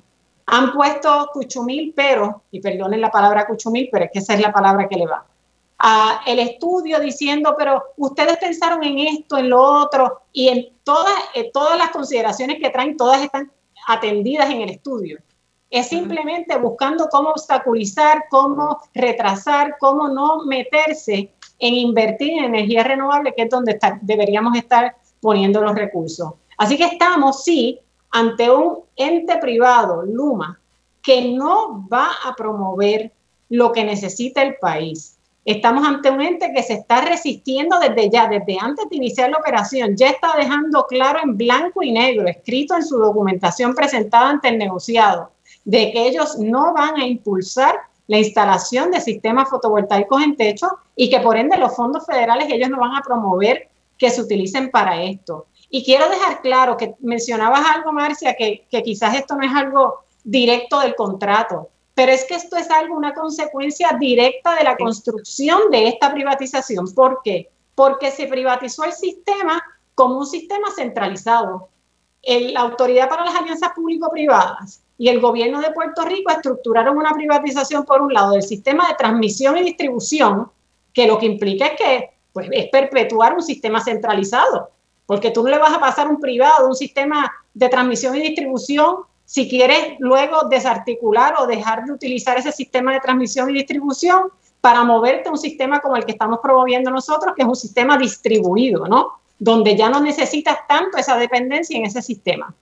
Han puesto cuchumil, pero, y perdonen la palabra cuchumil, pero es que esa es la palabra que le va, a el estudio diciendo, pero ustedes pensaron en esto, en lo otro, y en todas, eh, todas las consideraciones que traen, todas están atendidas en el estudio. Es simplemente buscando cómo obstaculizar, cómo retrasar, cómo no meterse en invertir en energía renovable, que es donde deberíamos estar poniendo los recursos. Así que estamos, sí, ante un ente privado, Luma, que no va a promover lo que necesita el país. Estamos ante un ente que se está resistiendo desde ya, desde antes de iniciar la operación. Ya está dejando claro en blanco y negro, escrito en su documentación presentada ante el negociado, de que ellos no van a impulsar la instalación de sistemas fotovoltaicos en techo y que por ende los fondos federales ellos no van a promover que se utilicen para esto. Y quiero dejar claro que mencionabas algo, Marcia, que, que quizás esto no es algo directo del contrato, pero es que esto es algo, una consecuencia directa de la construcción de esta privatización. ¿Por qué? Porque se privatizó el sistema como un sistema centralizado. la Autoridad para las Alianzas Público-Privadas y el gobierno de Puerto Rico estructuraron una privatización, por un lado, del sistema de transmisión y distribución, que lo que implica es que pues, es perpetuar un sistema centralizado, porque tú no le vas a pasar un privado, un sistema de transmisión y distribución, si quieres luego desarticular o dejar de utilizar ese sistema de transmisión y distribución para moverte a un sistema como el que estamos promoviendo nosotros, que es un sistema distribuido, ¿no? Donde ya no necesitas tanto esa dependencia en ese sistema.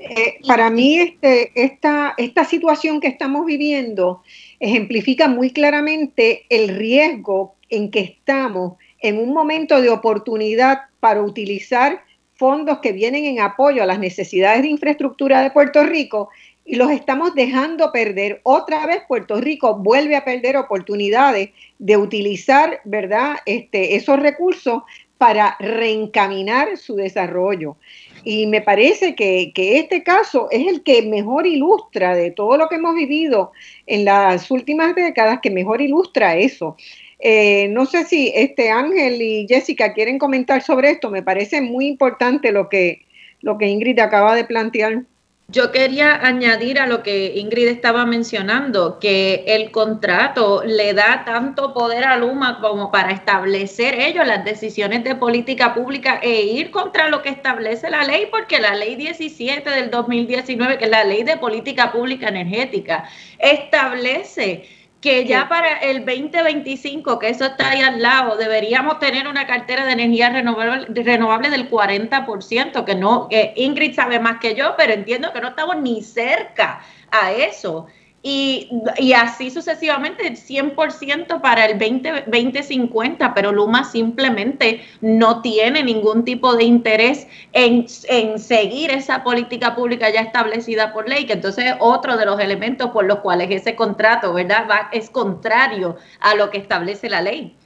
Eh, para mí este, esta, esta situación que estamos viviendo ejemplifica muy claramente el riesgo en que estamos en un momento de oportunidad para utilizar fondos que vienen en apoyo a las necesidades de infraestructura de Puerto Rico y los estamos dejando perder. Otra vez Puerto Rico vuelve a perder oportunidades de utilizar, ¿verdad?, este, esos recursos para reencaminar su desarrollo. Y me parece que, este caso es el que mejor ilustra de todo lo que hemos vivido en las últimas décadas, que mejor ilustra eso. Eh, no sé si este Ángel y Jessica quieren comentar sobre esto. Me parece muy importante lo que, lo que Ingrid acaba de plantear. Yo quería añadir a lo que Ingrid estaba mencionando, que el contrato le da tanto poder a Luma como para establecer ellos las decisiones de política pública e ir contra lo que establece la ley, porque la ley 17 del 2019, que es la ley de política pública energética, establece que ya para el 2025, que eso está ahí al lado, deberíamos tener una cartera de energía renovable, renovable del 40%, que no, que Ingrid sabe más que yo, pero entiendo que no estamos ni cerca a eso. Y, así sucesivamente, 100% para el 20, 2050, pero Luma simplemente no tiene ningún tipo de interés en, seguir esa política pública ya establecida por ley, que entonces es otro de los elementos por los cuales ese contrato, ¿verdad?, Va, es contrario a lo que establece la ley.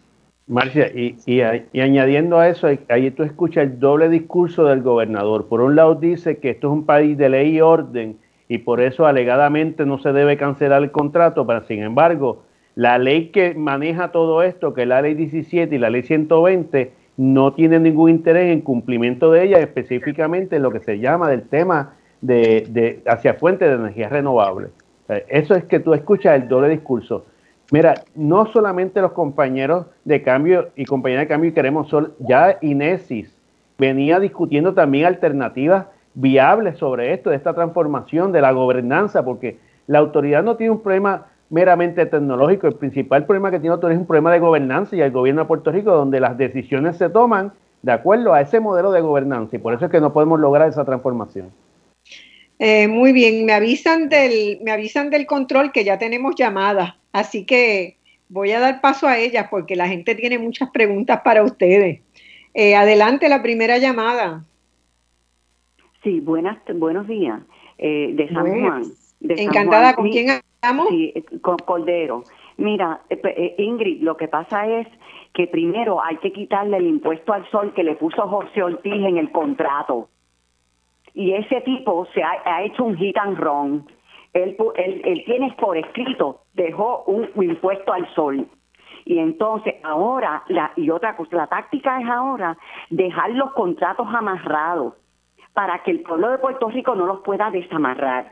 Marcia, y, y, y, añadiendo a eso, ahí tú escuchas el doble discurso del gobernador. Por un lado dice que esto es un país de ley y orden, y por eso alegadamente no se debe cancelar el contrato, pero sin embargo, la ley que maneja todo esto, que es la ley 17 y la ley 120, no tiene ningún interés en cumplimiento de ella, específicamente en lo que se llama del tema de, hacia fuentes de energía renovable. Eso es que tú escuchas el doble discurso. Mira, no solamente los compañeros de cambio y compañeras de cambio y queremos sol, ya Inesis venía discutiendo también alternativas viables sobre esto, de esta transformación de la gobernanza, porque la autoridad no tiene un problema meramente tecnológico, el principal problema que tiene la autoridad es un problema de gobernanza y el gobierno de Puerto Rico, donde las decisiones se toman de acuerdo a ese modelo de gobernanza y por eso es que no podemos lograr esa transformación. Eh, muy bien, me avisan del, me avisan del control que ya tenemos llamadas, así que voy a dar paso a ellas porque la gente tiene muchas preguntas para ustedes. Eh, adelante la primera llamada. Sí, buenas, buenos días. Eh, de San Juan. Encantada, ¿con quién hablamos? Sí, con Cordero. Mira, eh, eh, Ingrid, lo que pasa es que primero hay que quitarle el impuesto al sol que le puso José Ortiz en el contrato. Y ese tipo se ha, hecho un hit and run. Él, él, él tiene por escrito, dejó un impuesto al sol. Y entonces ahora, la, y otra cosa, la táctica es ahora dejar los contratos amarrados para que el pueblo de Puerto Rico no los pueda desamarrar.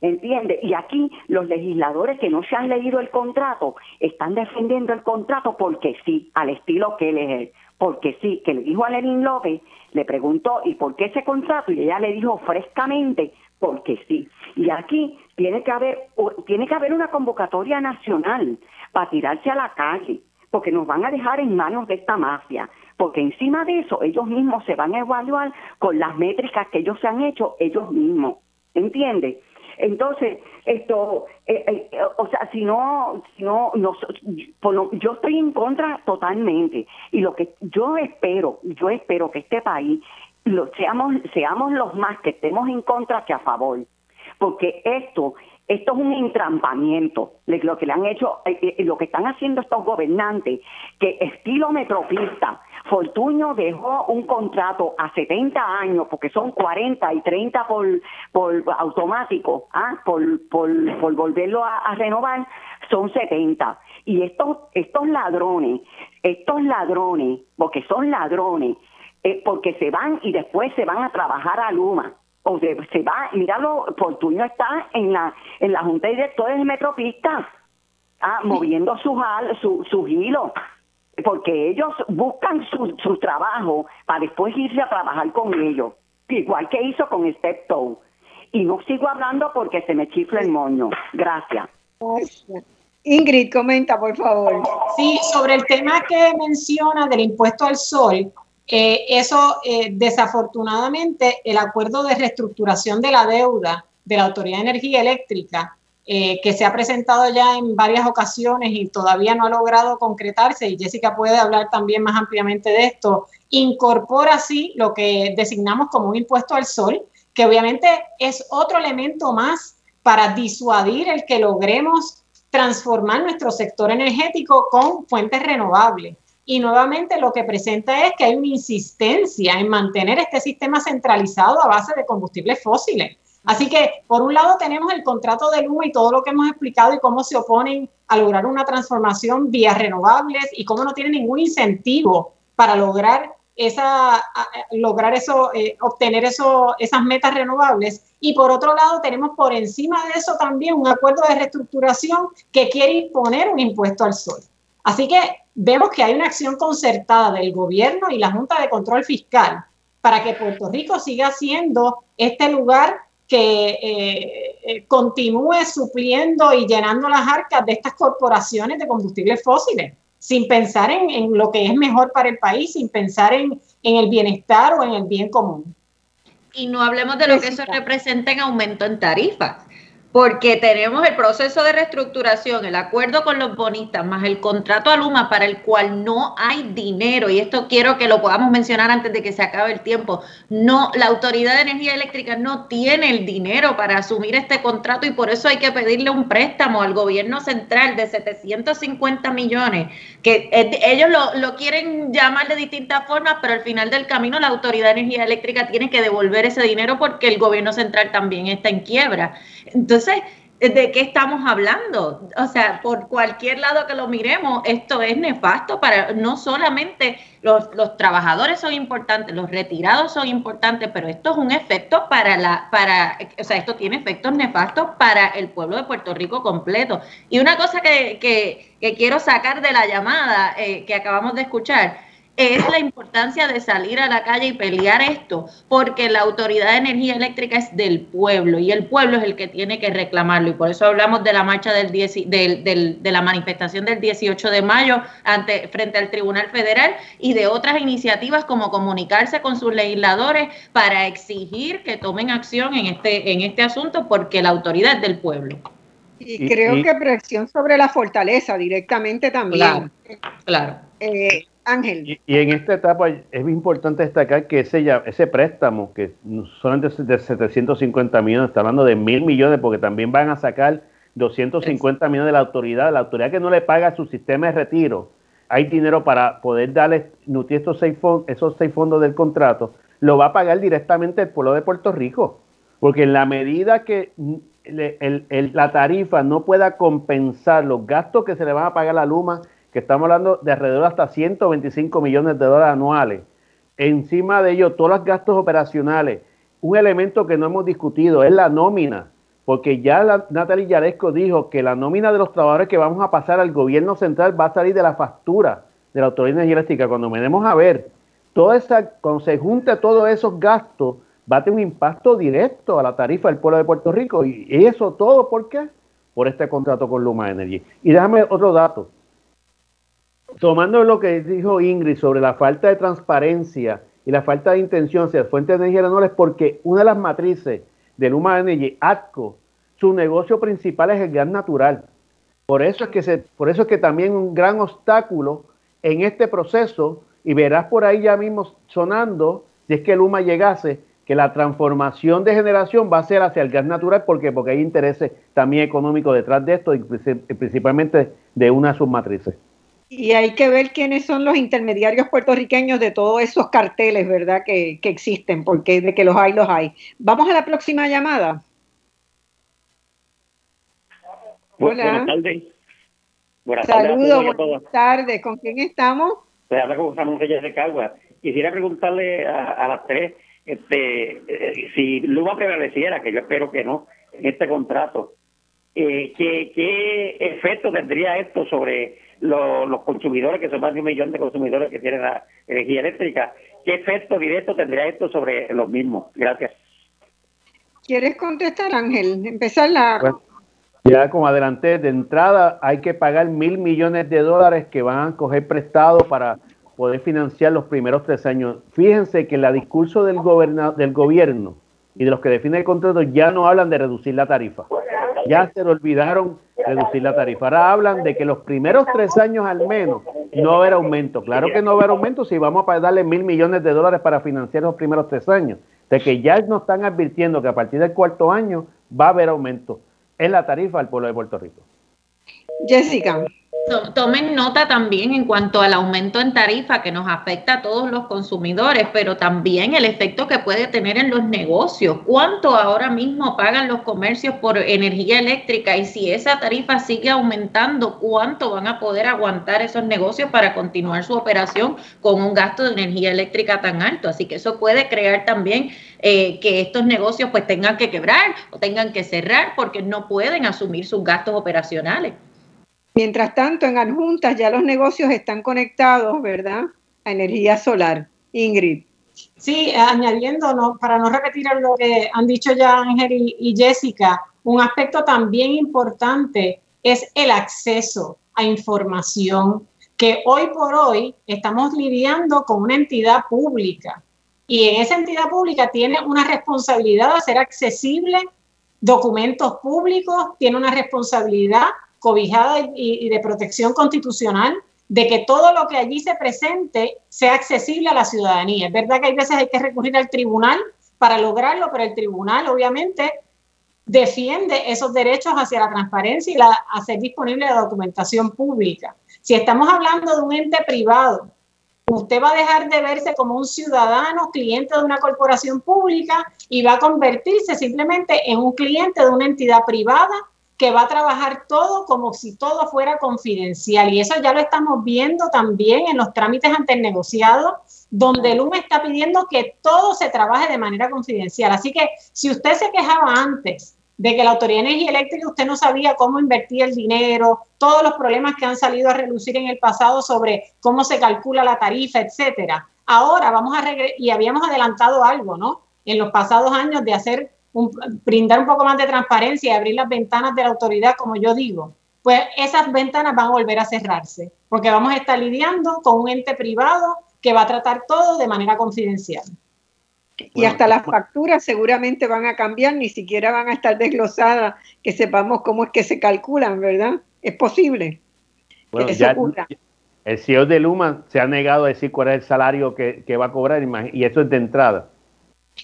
¿Entiende? Y aquí los legisladores que no se han leído el contrato están defendiendo el contrato porque sí, al estilo que él es Porque sí, que le dijo a Lenin López, le preguntó, ¿y por qué ese contrato? Y ella le dijo frescamente, porque sí. Y aquí tiene que haber, tiene que haber una convocatoria nacional para tirarse a la calle, porque nos van a dejar en manos de esta mafia porque encima de eso ellos mismos se van a evaluar con las métricas que ellos se han hecho ellos mismos, ¿entiendes? Entonces, esto, eh, eh, o sea, si no, si no, yo estoy en contra totalmente. Y lo que yo espero, yo espero que este país lo, seamos, seamos los más que estemos en contra que a favor. Porque esto esto es un entrampamiento, lo que le han hecho, eh, lo que están haciendo estos gobernantes, que estilo metropista, Fortuño dejó un contrato a 70 años, porque son 40 y 30 por, por automático, ¿ah? por, por, por volverlo a, renovar, son 70. Y estos, estos ladrones, estos ladrones, porque son ladrones, porque se van y después se van a trabajar a Luma. O se, se va, míralo, Fortuño está en la, en la Junta de Directores de Metropista, ah, moviendo su, su, su hilo porque ellos buscan su, su trabajo para después irse a trabajar con ellos, igual que hizo con Steptoe. Y no sigo hablando porque se me chifla el moño. Gracias. Ingrid, comenta, por favor. Sí, sobre el tema que menciona del impuesto al sol, eh, eso eh, desafortunadamente el acuerdo de reestructuración de la deuda de la Autoridad de Energía Eléctrica eh, que se ha presentado ya en varias ocasiones y todavía no ha logrado concretarse, y Jessica puede hablar también más ampliamente de esto, incorpora así lo que designamos como un impuesto al sol, que obviamente es otro elemento más para disuadir el que logremos transformar nuestro sector energético con fuentes renovables. y nuevamente lo que presenta es que hay una insistencia en mantener este sistema centralizado a base de combustibles fósiles. Así que, por un lado, tenemos el contrato de Luma y todo lo que hemos explicado y cómo se oponen a lograr una transformación vía renovables y cómo no tienen ningún incentivo para lograr esa, lograr eso, eh, obtener eso, esas metas renovables. Y por otro lado, tenemos por encima de eso también un acuerdo de reestructuración que quiere imponer un impuesto al sol. Así que vemos que hay una acción concertada del gobierno y la Junta de Control Fiscal para que Puerto Rico siga siendo este lugar que eh, eh, continúe supliendo y llenando las arcas de estas corporaciones de combustibles fósiles sin pensar en, lo que es mejor para el país, sin pensar en, en el bienestar o en el bien común. Y no hablemos de lo que eso representa en aumento en tarifas porque tenemos el proceso de reestructuración, el acuerdo con los bonistas, más el contrato a Luma para el cual no hay dinero, y esto quiero que lo podamos mencionar antes de que se acabe el tiempo. No, la Autoridad de Energía Eléctrica no tiene el dinero para asumir este contrato y por eso hay que pedirle un préstamo al gobierno central de 750 millones, que ellos lo, lo quieren llamar de distintas formas, pero al final del camino la Autoridad de Energía Eléctrica tiene que devolver ese dinero porque el gobierno central también está en quiebra. Entonces, ¿de qué estamos hablando? O sea, por cualquier lado que lo miremos, esto es nefasto para no solamente los, trabajadores son importantes, los retirados son importantes, pero esto es un efecto para la, para, o sea, esto tiene efectos nefastos para el pueblo de Puerto Rico completo. Y una cosa que, que, quiero sacar de la llamada eh, que acabamos de escuchar es la importancia de salir a la calle y pelear esto, porque la Autoridad de Energía Eléctrica es del pueblo y el pueblo es el que tiene que reclamarlo. Y por eso hablamos de la marcha del, del, de la manifestación del 18 de mayo ante, frente al Tribunal Federal y de otras iniciativas como comunicarse con sus legisladores para exigir que tomen acción en este, en este asunto, porque la autoridad es del pueblo. Y, creo que presión sobre la fortaleza directamente también. Claro. Eh, Ángel. Y, en esta etapa es importante destacar que ese, ese préstamo, que solamente es de 750 millones, está hablando de mil millones, porque también van a sacar 250 millones de la autoridad, la autoridad que no le paga su sistema de retiro, hay dinero para poder darle nutrir estos seis fondos, esos seis fondos del contrato, lo va a pagar directamente el pueblo de Puerto Rico, porque en la medida que la tarifa no pueda compensar los gastos que se le van a pagar a la Luma que estamos hablando de alrededor hasta 125 millones de dólares anuales. Encima de ello, todos los gastos operacionales. Un elemento que no hemos discutido es la nómina, porque ya Natalie Yaresco dijo que la nómina de los trabajadores que vamos a pasar al gobierno central va a salir de la factura de la Autoridad Energética. Cuando venemos a ver, toda esa, cuando se junta todos esos gastos, va a tener un impacto directo a la tarifa del pueblo de Puerto Rico. Y eso todo, ¿por qué? Por este contrato con Luma Energy. Y déjame otro dato tomando lo que dijo Ingrid sobre la falta de transparencia y la falta de intención hacia fuentes de energía renovables, porque una de las matrices de Luma Energy, ATCO, su negocio principal es el gas natural. Por eso es que, se, por eso es que también un gran obstáculo en este proceso, y verás por ahí ya mismo sonando, si es que Luma llegase, que la transformación de generación va a ser hacia el gas natural, porque porque hay intereses también económicos detrás de esto, y principalmente de una de sus matrices. Y hay que ver quiénes son los intermediarios puertorriqueños de todos esos carteles, ¿verdad? Que, existen, porque de que los hay, los hay. Vamos a la próxima llamada. Hola. Buenas tardes. Buenas Saludos, buenas tardes. ¿Con quién estamos? Se habla con Ramón Reyes de Cagua. Quisiera preguntarle a, las tres este, eh, si Luma prevaleciera, que yo espero que no, en este contrato, eh, ¿qué, ¿qué efecto tendría esto sobre los, consumidores, que son más de un millón de consumidores que tienen la energía eléctrica. ¿Qué efecto directo tendría esto sobre los mismos? Gracias. ¿Quieres contestar, Ángel? Empezar la... ya como adelanté, de entrada hay que pagar mil millones de dólares que van a coger prestado para poder financiar los primeros tres años. Fíjense que el discurso del, del gobierno y de los que definen el contrato ya no hablan de reducir la tarifa. Ya se le olvidaron reducir la tarifa. Ahora hablan de que los primeros tres años al menos no va a haber aumento. Claro que no va a haber aumento si vamos a darle mil millones de dólares para financiar los primeros tres años. De que ya nos están advirtiendo que a partir del cuarto año va a haber aumento en la tarifa al pueblo de Puerto Rico. Jessica. Tomen nota también en cuanto al aumento en tarifa que nos afecta a todos los consumidores, pero también el efecto que puede tener en los negocios. ¿Cuánto ahora mismo pagan los comercios por energía eléctrica? Y si esa tarifa sigue aumentando, ¿cuánto van a poder aguantar esos negocios para continuar su operación con un gasto de energía eléctrica tan alto? Así que eso puede crear también eh, que estos negocios pues tengan que quebrar o tengan que cerrar porque no pueden asumir sus gastos operacionales. Mientras tanto, en adjuntas ya los negocios están conectados, ¿verdad? A energía solar. Ingrid. Sí, añadiendo, para no repetir lo que han dicho ya Ángel y, Jessica, un aspecto también importante es el acceso a información, que hoy por hoy estamos lidiando con una entidad pública y en esa entidad pública tiene una responsabilidad de hacer accesible documentos públicos, tiene una responsabilidad cobijada y, de protección constitucional de que todo lo que allí se presente sea accesible a la ciudadanía. Es verdad que hay veces hay que recurrir al tribunal para lograrlo, pero el tribunal obviamente defiende esos derechos hacia la transparencia y la, hacer disponible la documentación pública. Si estamos hablando de un ente privado, usted va a dejar de verse como un ciudadano cliente de una corporación pública y va a convertirse simplemente en un cliente de una entidad privada que va a trabajar todo como si todo fuera confidencial. Y eso ya lo estamos viendo también en los trámites ante el negociado, donde el UME está pidiendo que todo se trabaje de manera confidencial. Así que si usted se quejaba antes de que la Autoridad Energía Eléctrica usted no sabía cómo invertir el dinero, todos los problemas que han salido a relucir en el pasado sobre cómo se calcula la tarifa, etcétera. Ahora vamos a y habíamos adelantado algo, ¿no? En los pasados años de hacer brindar un poco más de transparencia y abrir las ventanas de la autoridad, como yo digo, pues esas ventanas van a volver a cerrarse, porque vamos a estar lidiando con un ente privado que va a tratar todo de manera confidencial. Y hasta las facturas seguramente van a cambiar, ni siquiera van a estar desglosadas, que sepamos cómo es que se calculan, ¿verdad? Es posible. Bueno, ya, el CEO de Luma se ha negado a decir cuál es el salario que, que va a cobrar, y eso es de entrada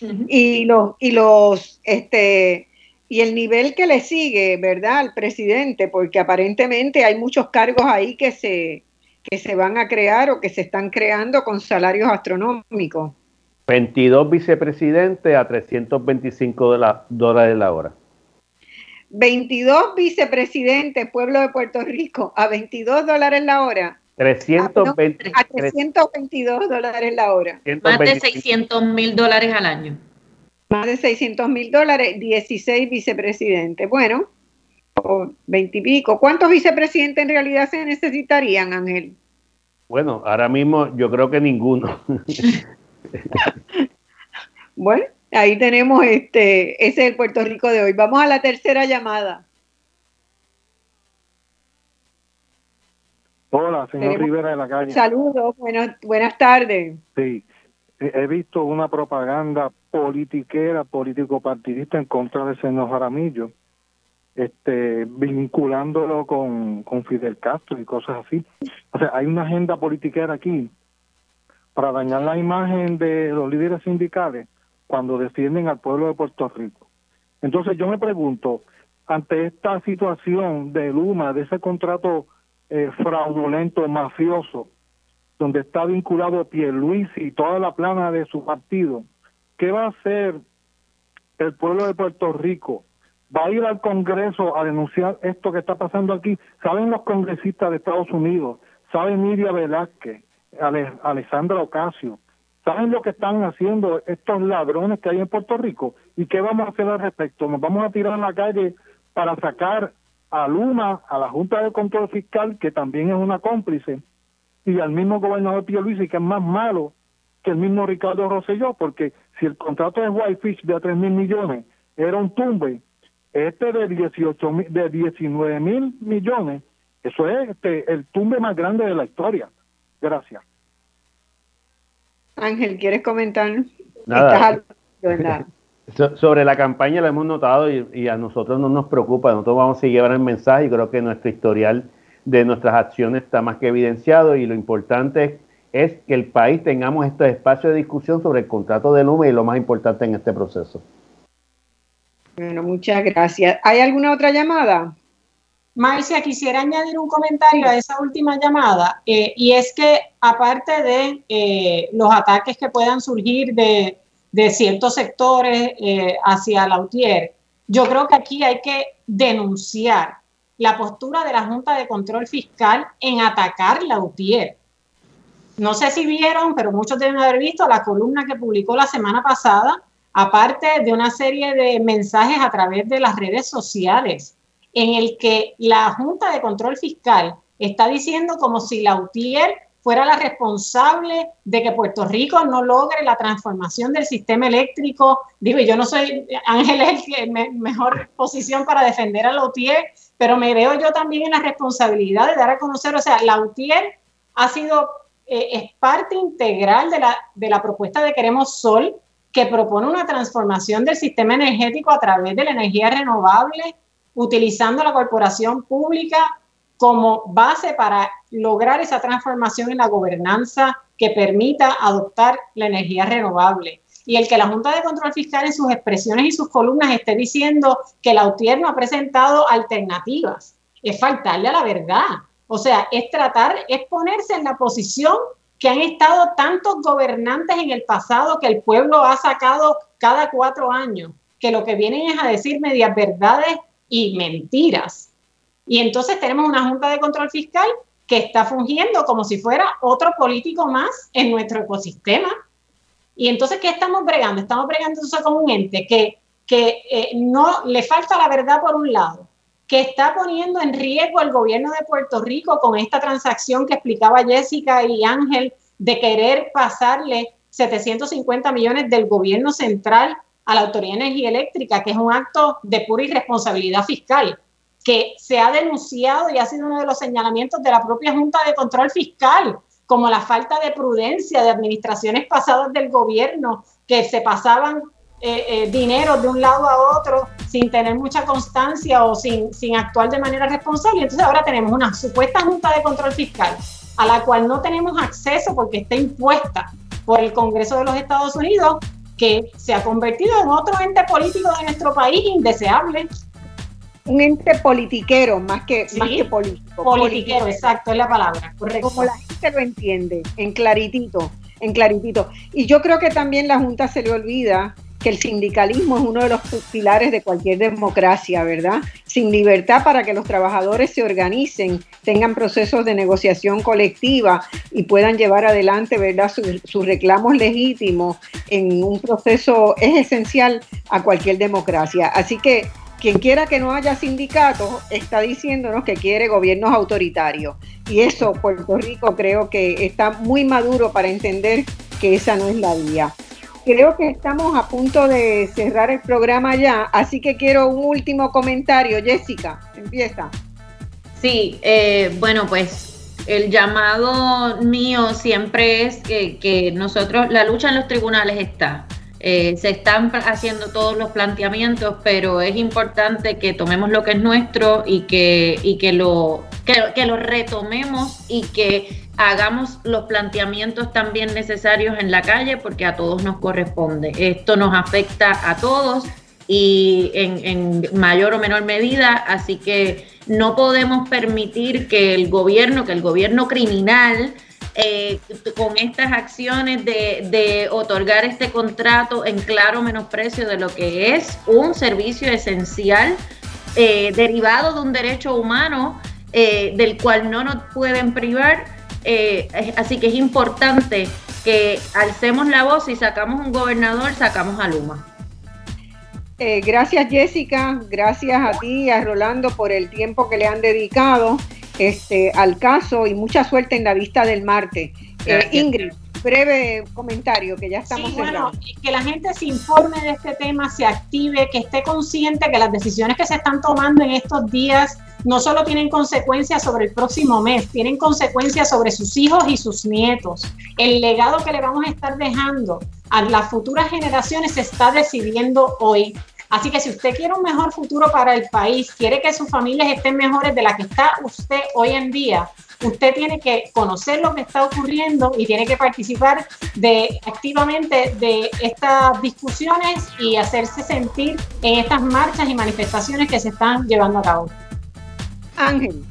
y los, y los, este, y el nivel que le sigue, ¿verdad? Al presidente, porque aparentemente hay muchos cargos ahí que se, que se van a crear o que se están creando con salarios astronómicos. 22 vicepresidentes a 325 dólares la hora. 22 vicepresidentes, pueblo de Puerto Rico, a 22 dólares la hora. 320, ah, a 322 dólares la hora. Más de 600 mil dólares al año. Más de 600 mil dólares, 16 vicepresidentes. Bueno, 20 y pico. ¿Cuántos vicepresidentes en realidad se necesitarían, Ángel? Bueno, ahora mismo yo creo que ninguno. bueno, ahí tenemos este, ese es el Puerto Rico de hoy. Vamos a la tercera llamada. Hola, señor Rivera de la calle. Saludos, buenas tardes. Sí, he visto una propaganda politiquera, político-partidista en contra de señor Jaramillo, este, vinculándolo con, con Fidel Castro y cosas así. O sea, hay una agenda politiquera aquí para dañar la imagen de los líderes sindicales cuando defienden al pueblo de Puerto Rico. Entonces yo me pregunto, ante esta situación de Luma, de ese contrato eh, fraudulento, mafioso, donde está vinculado Pierluisi y toda la plana de su partido, ¿qué va a hacer el pueblo de Puerto Rico? ¿Va a ir al Congreso a denunciar esto que está pasando aquí? ¿Saben los congresistas de Estados Unidos? ¿Saben Miriam Velázquez? Alessandra Ocasio? ¿Saben lo que están haciendo estos ladrones que hay en Puerto Rico? ¿Y qué vamos a hacer al respecto? ¿Nos vamos a tirar a la calle para sacar a Luma, a la Junta de Control Fiscal, que también es una cómplice, y al mismo gobernador Pío Luis, que es más malo que el mismo Ricardo Rosselló, porque si el contrato de Whitefish de a 3 mil millones era un tumbe, este de 18 de 19 mil millones, eso es este, el tumbe más grande de la historia. Gracias. Ángel, ¿quieres comentar? Nada. Sobre la campaña la hemos notado y, a nosotros no nos preocupa, nosotros vamos a llevar el mensaje y creo que nuestro historial de nuestras acciones está más que evidenciado y lo importante es, que el país tengamos este espacio de discusión sobre el contrato de Luma y lo más importante en este proceso. Bueno, muchas gracias. ¿Hay alguna otra llamada? Marcia, quisiera añadir un comentario a esa última llamada, eh, y es que aparte de eh, los ataques que puedan surgir de, ciertos sectores eh, hacia la UTIER, yo creo que aquí hay que denunciar la postura de la Junta de Control Fiscal en atacar la UTIER. No sé si vieron, pero muchos deben haber visto la columna que publicó la semana pasada, aparte de una serie de mensajes a través de las redes sociales en el que la Junta de Control Fiscal está diciendo como si la UTIER fuera la responsable de que Puerto Rico no logre la transformación del sistema eléctrico. Digo, yo no soy, Ángel es el mejor posición para defender a la UTIER, pero me veo yo también en la responsabilidad de dar a conocer, o sea, la UTIER ha sido, eh, es parte integral de la, de la propuesta de Queremos Sol, que propone una transformación del sistema energético a través de la energía renovable, utilizando la corporación pública como base para lograr esa transformación en la gobernanza que permita adoptar la energía renovable. Y el que la Junta de Control Fiscal en sus expresiones y sus columnas esté diciendo que la UTIER no ha presentado alternativas, es faltarle a la verdad. O sea, es tratar, es ponerse en la posición que han estado tantos gobernantes en el pasado que el pueblo ha sacado cada cuatro años, que lo que vienen es a decir medias verdades y mentiras. Y entonces tenemos una Junta de Control Fiscal que está fungiendo como si fuera otro político más en nuestro ecosistema. Y entonces, ¿qué estamos bregando? Estamos bregando entonces con un ente que, que eh, no le falta la verdad por un lado, que está poniendo en riesgo el gobierno de Puerto Rico con esta transacción que explicaba Jessica y Ángel de querer pasarle 750 millones del gobierno central a la Autoridad de Energía Eléctrica, que es un acto de pura irresponsabilidad fiscal, que se ha denunciado y ha sido uno de los señalamientos de la propia Junta de Control Fiscal, como la falta de prudencia de administraciones pasadas del gobierno, que se pasaban eh, eh, dinero de un lado a otro sin tener mucha constancia o sin, sin actuar de manera responsable. Entonces ahora tenemos una supuesta Junta de Control Fiscal a la cual no tenemos acceso porque está impuesta por el Congreso de los Estados Unidos que se ha convertido en otro ente político de nuestro país indeseable. Un ente politiquero más que, más que político. Politiquero, exacto, es la palabra. Correcto. Como la gente lo entiende, en claritito, en claritito. Y yo creo que también la Junta se le olvida que el sindicalismo es uno de los pilares de cualquier democracia, ¿verdad? Sin libertad para que los trabajadores se organicen, tengan procesos de negociación colectiva y puedan llevar adelante, ¿verdad?, sus, reclamos legítimos en un proceso es esencial a cualquier democracia. Así que quien quiera que no haya sindicatos está diciéndonos que quiere gobiernos autoritarios. Y eso Puerto Rico creo que está muy maduro para entender que esa no es la vía creo que estamos a punto de cerrar el programa ya, así que quiero un último comentario. Jessica, empieza. Sí, eh, bueno, pues el llamado mío siempre es que, nosotros, la lucha en los tribunales está. Eh, se están haciendo todos los planteamientos, pero es importante que tomemos lo que es nuestro y que, y que, lo, que lo retomemos y que hagamos los planteamientos también necesarios en la calle porque a todos nos corresponde. Esto nos afecta a todos y en, mayor o menor medida, así que no podemos permitir que el gobierno, que el gobierno criminal, eh, con estas acciones de, otorgar este contrato en claro menosprecio de lo que es un servicio esencial eh, derivado de un derecho humano eh, del cual no nos pueden privar, así que es importante que alcemos la voz y sacamos un gobernador, sacamos a Luma. Gracias Jessica, gracias a ti y a Rolando por el tiempo que le han dedicado este, al caso y mucha suerte en la vista del martes. Eh, Ingrid, breve comentario que ya estamos sí, bueno, que la gente se informe de este tema, se active, que esté consciente que las decisiones que se están tomando en estos días no solo tienen consecuencias sobre el próximo mes, tienen consecuencias sobre sus hijos y sus nietos. El legado que le vamos a estar dejando a las futuras generaciones se está decidiendo hoy. Así que si usted quiere un mejor futuro para el país, quiere que sus familias estén mejores de la que está usted hoy en día, usted tiene que conocer lo que está ocurriendo y tiene que participar de, activamente de estas discusiones y hacerse sentir en estas marchas y manifestaciones que se están llevando a cabo. Ángel.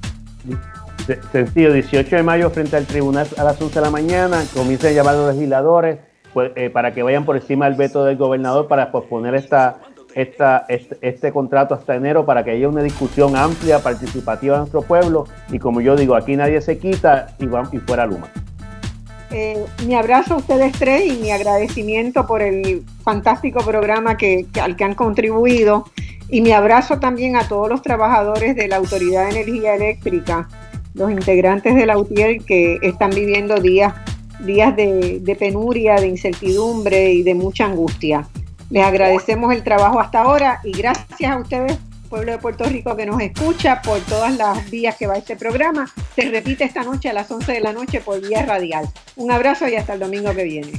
Sencillo, 18 de mayo frente al tribunal a las 11 de la mañana, comiencen a llamar a los legisladores pues, eh, para que vayan por encima del veto del gobernador para posponer esta, esta, este, este, contrato hasta enero para que haya una discusión amplia, participativa en nuestro pueblo y como yo digo, aquí nadie se quita y, va, y fuera Luma. Eh, mi abrazo a ustedes tres y mi agradecimiento por el fantástico programa que, al que han contribuido y mi abrazo también a todos los trabajadores de la Autoridad de Energía Eléctrica, los integrantes de la UTIER que están viviendo días, días de, de penuria, de incertidumbre y de mucha angustia. Les agradecemos el trabajo hasta ahora y gracias a ustedes pueblo de Puerto Rico que nos escucha por todas las vías que va este programa. Se repite esta noche a las 11 de la noche por vía radial. Un abrazo y hasta el domingo que viene.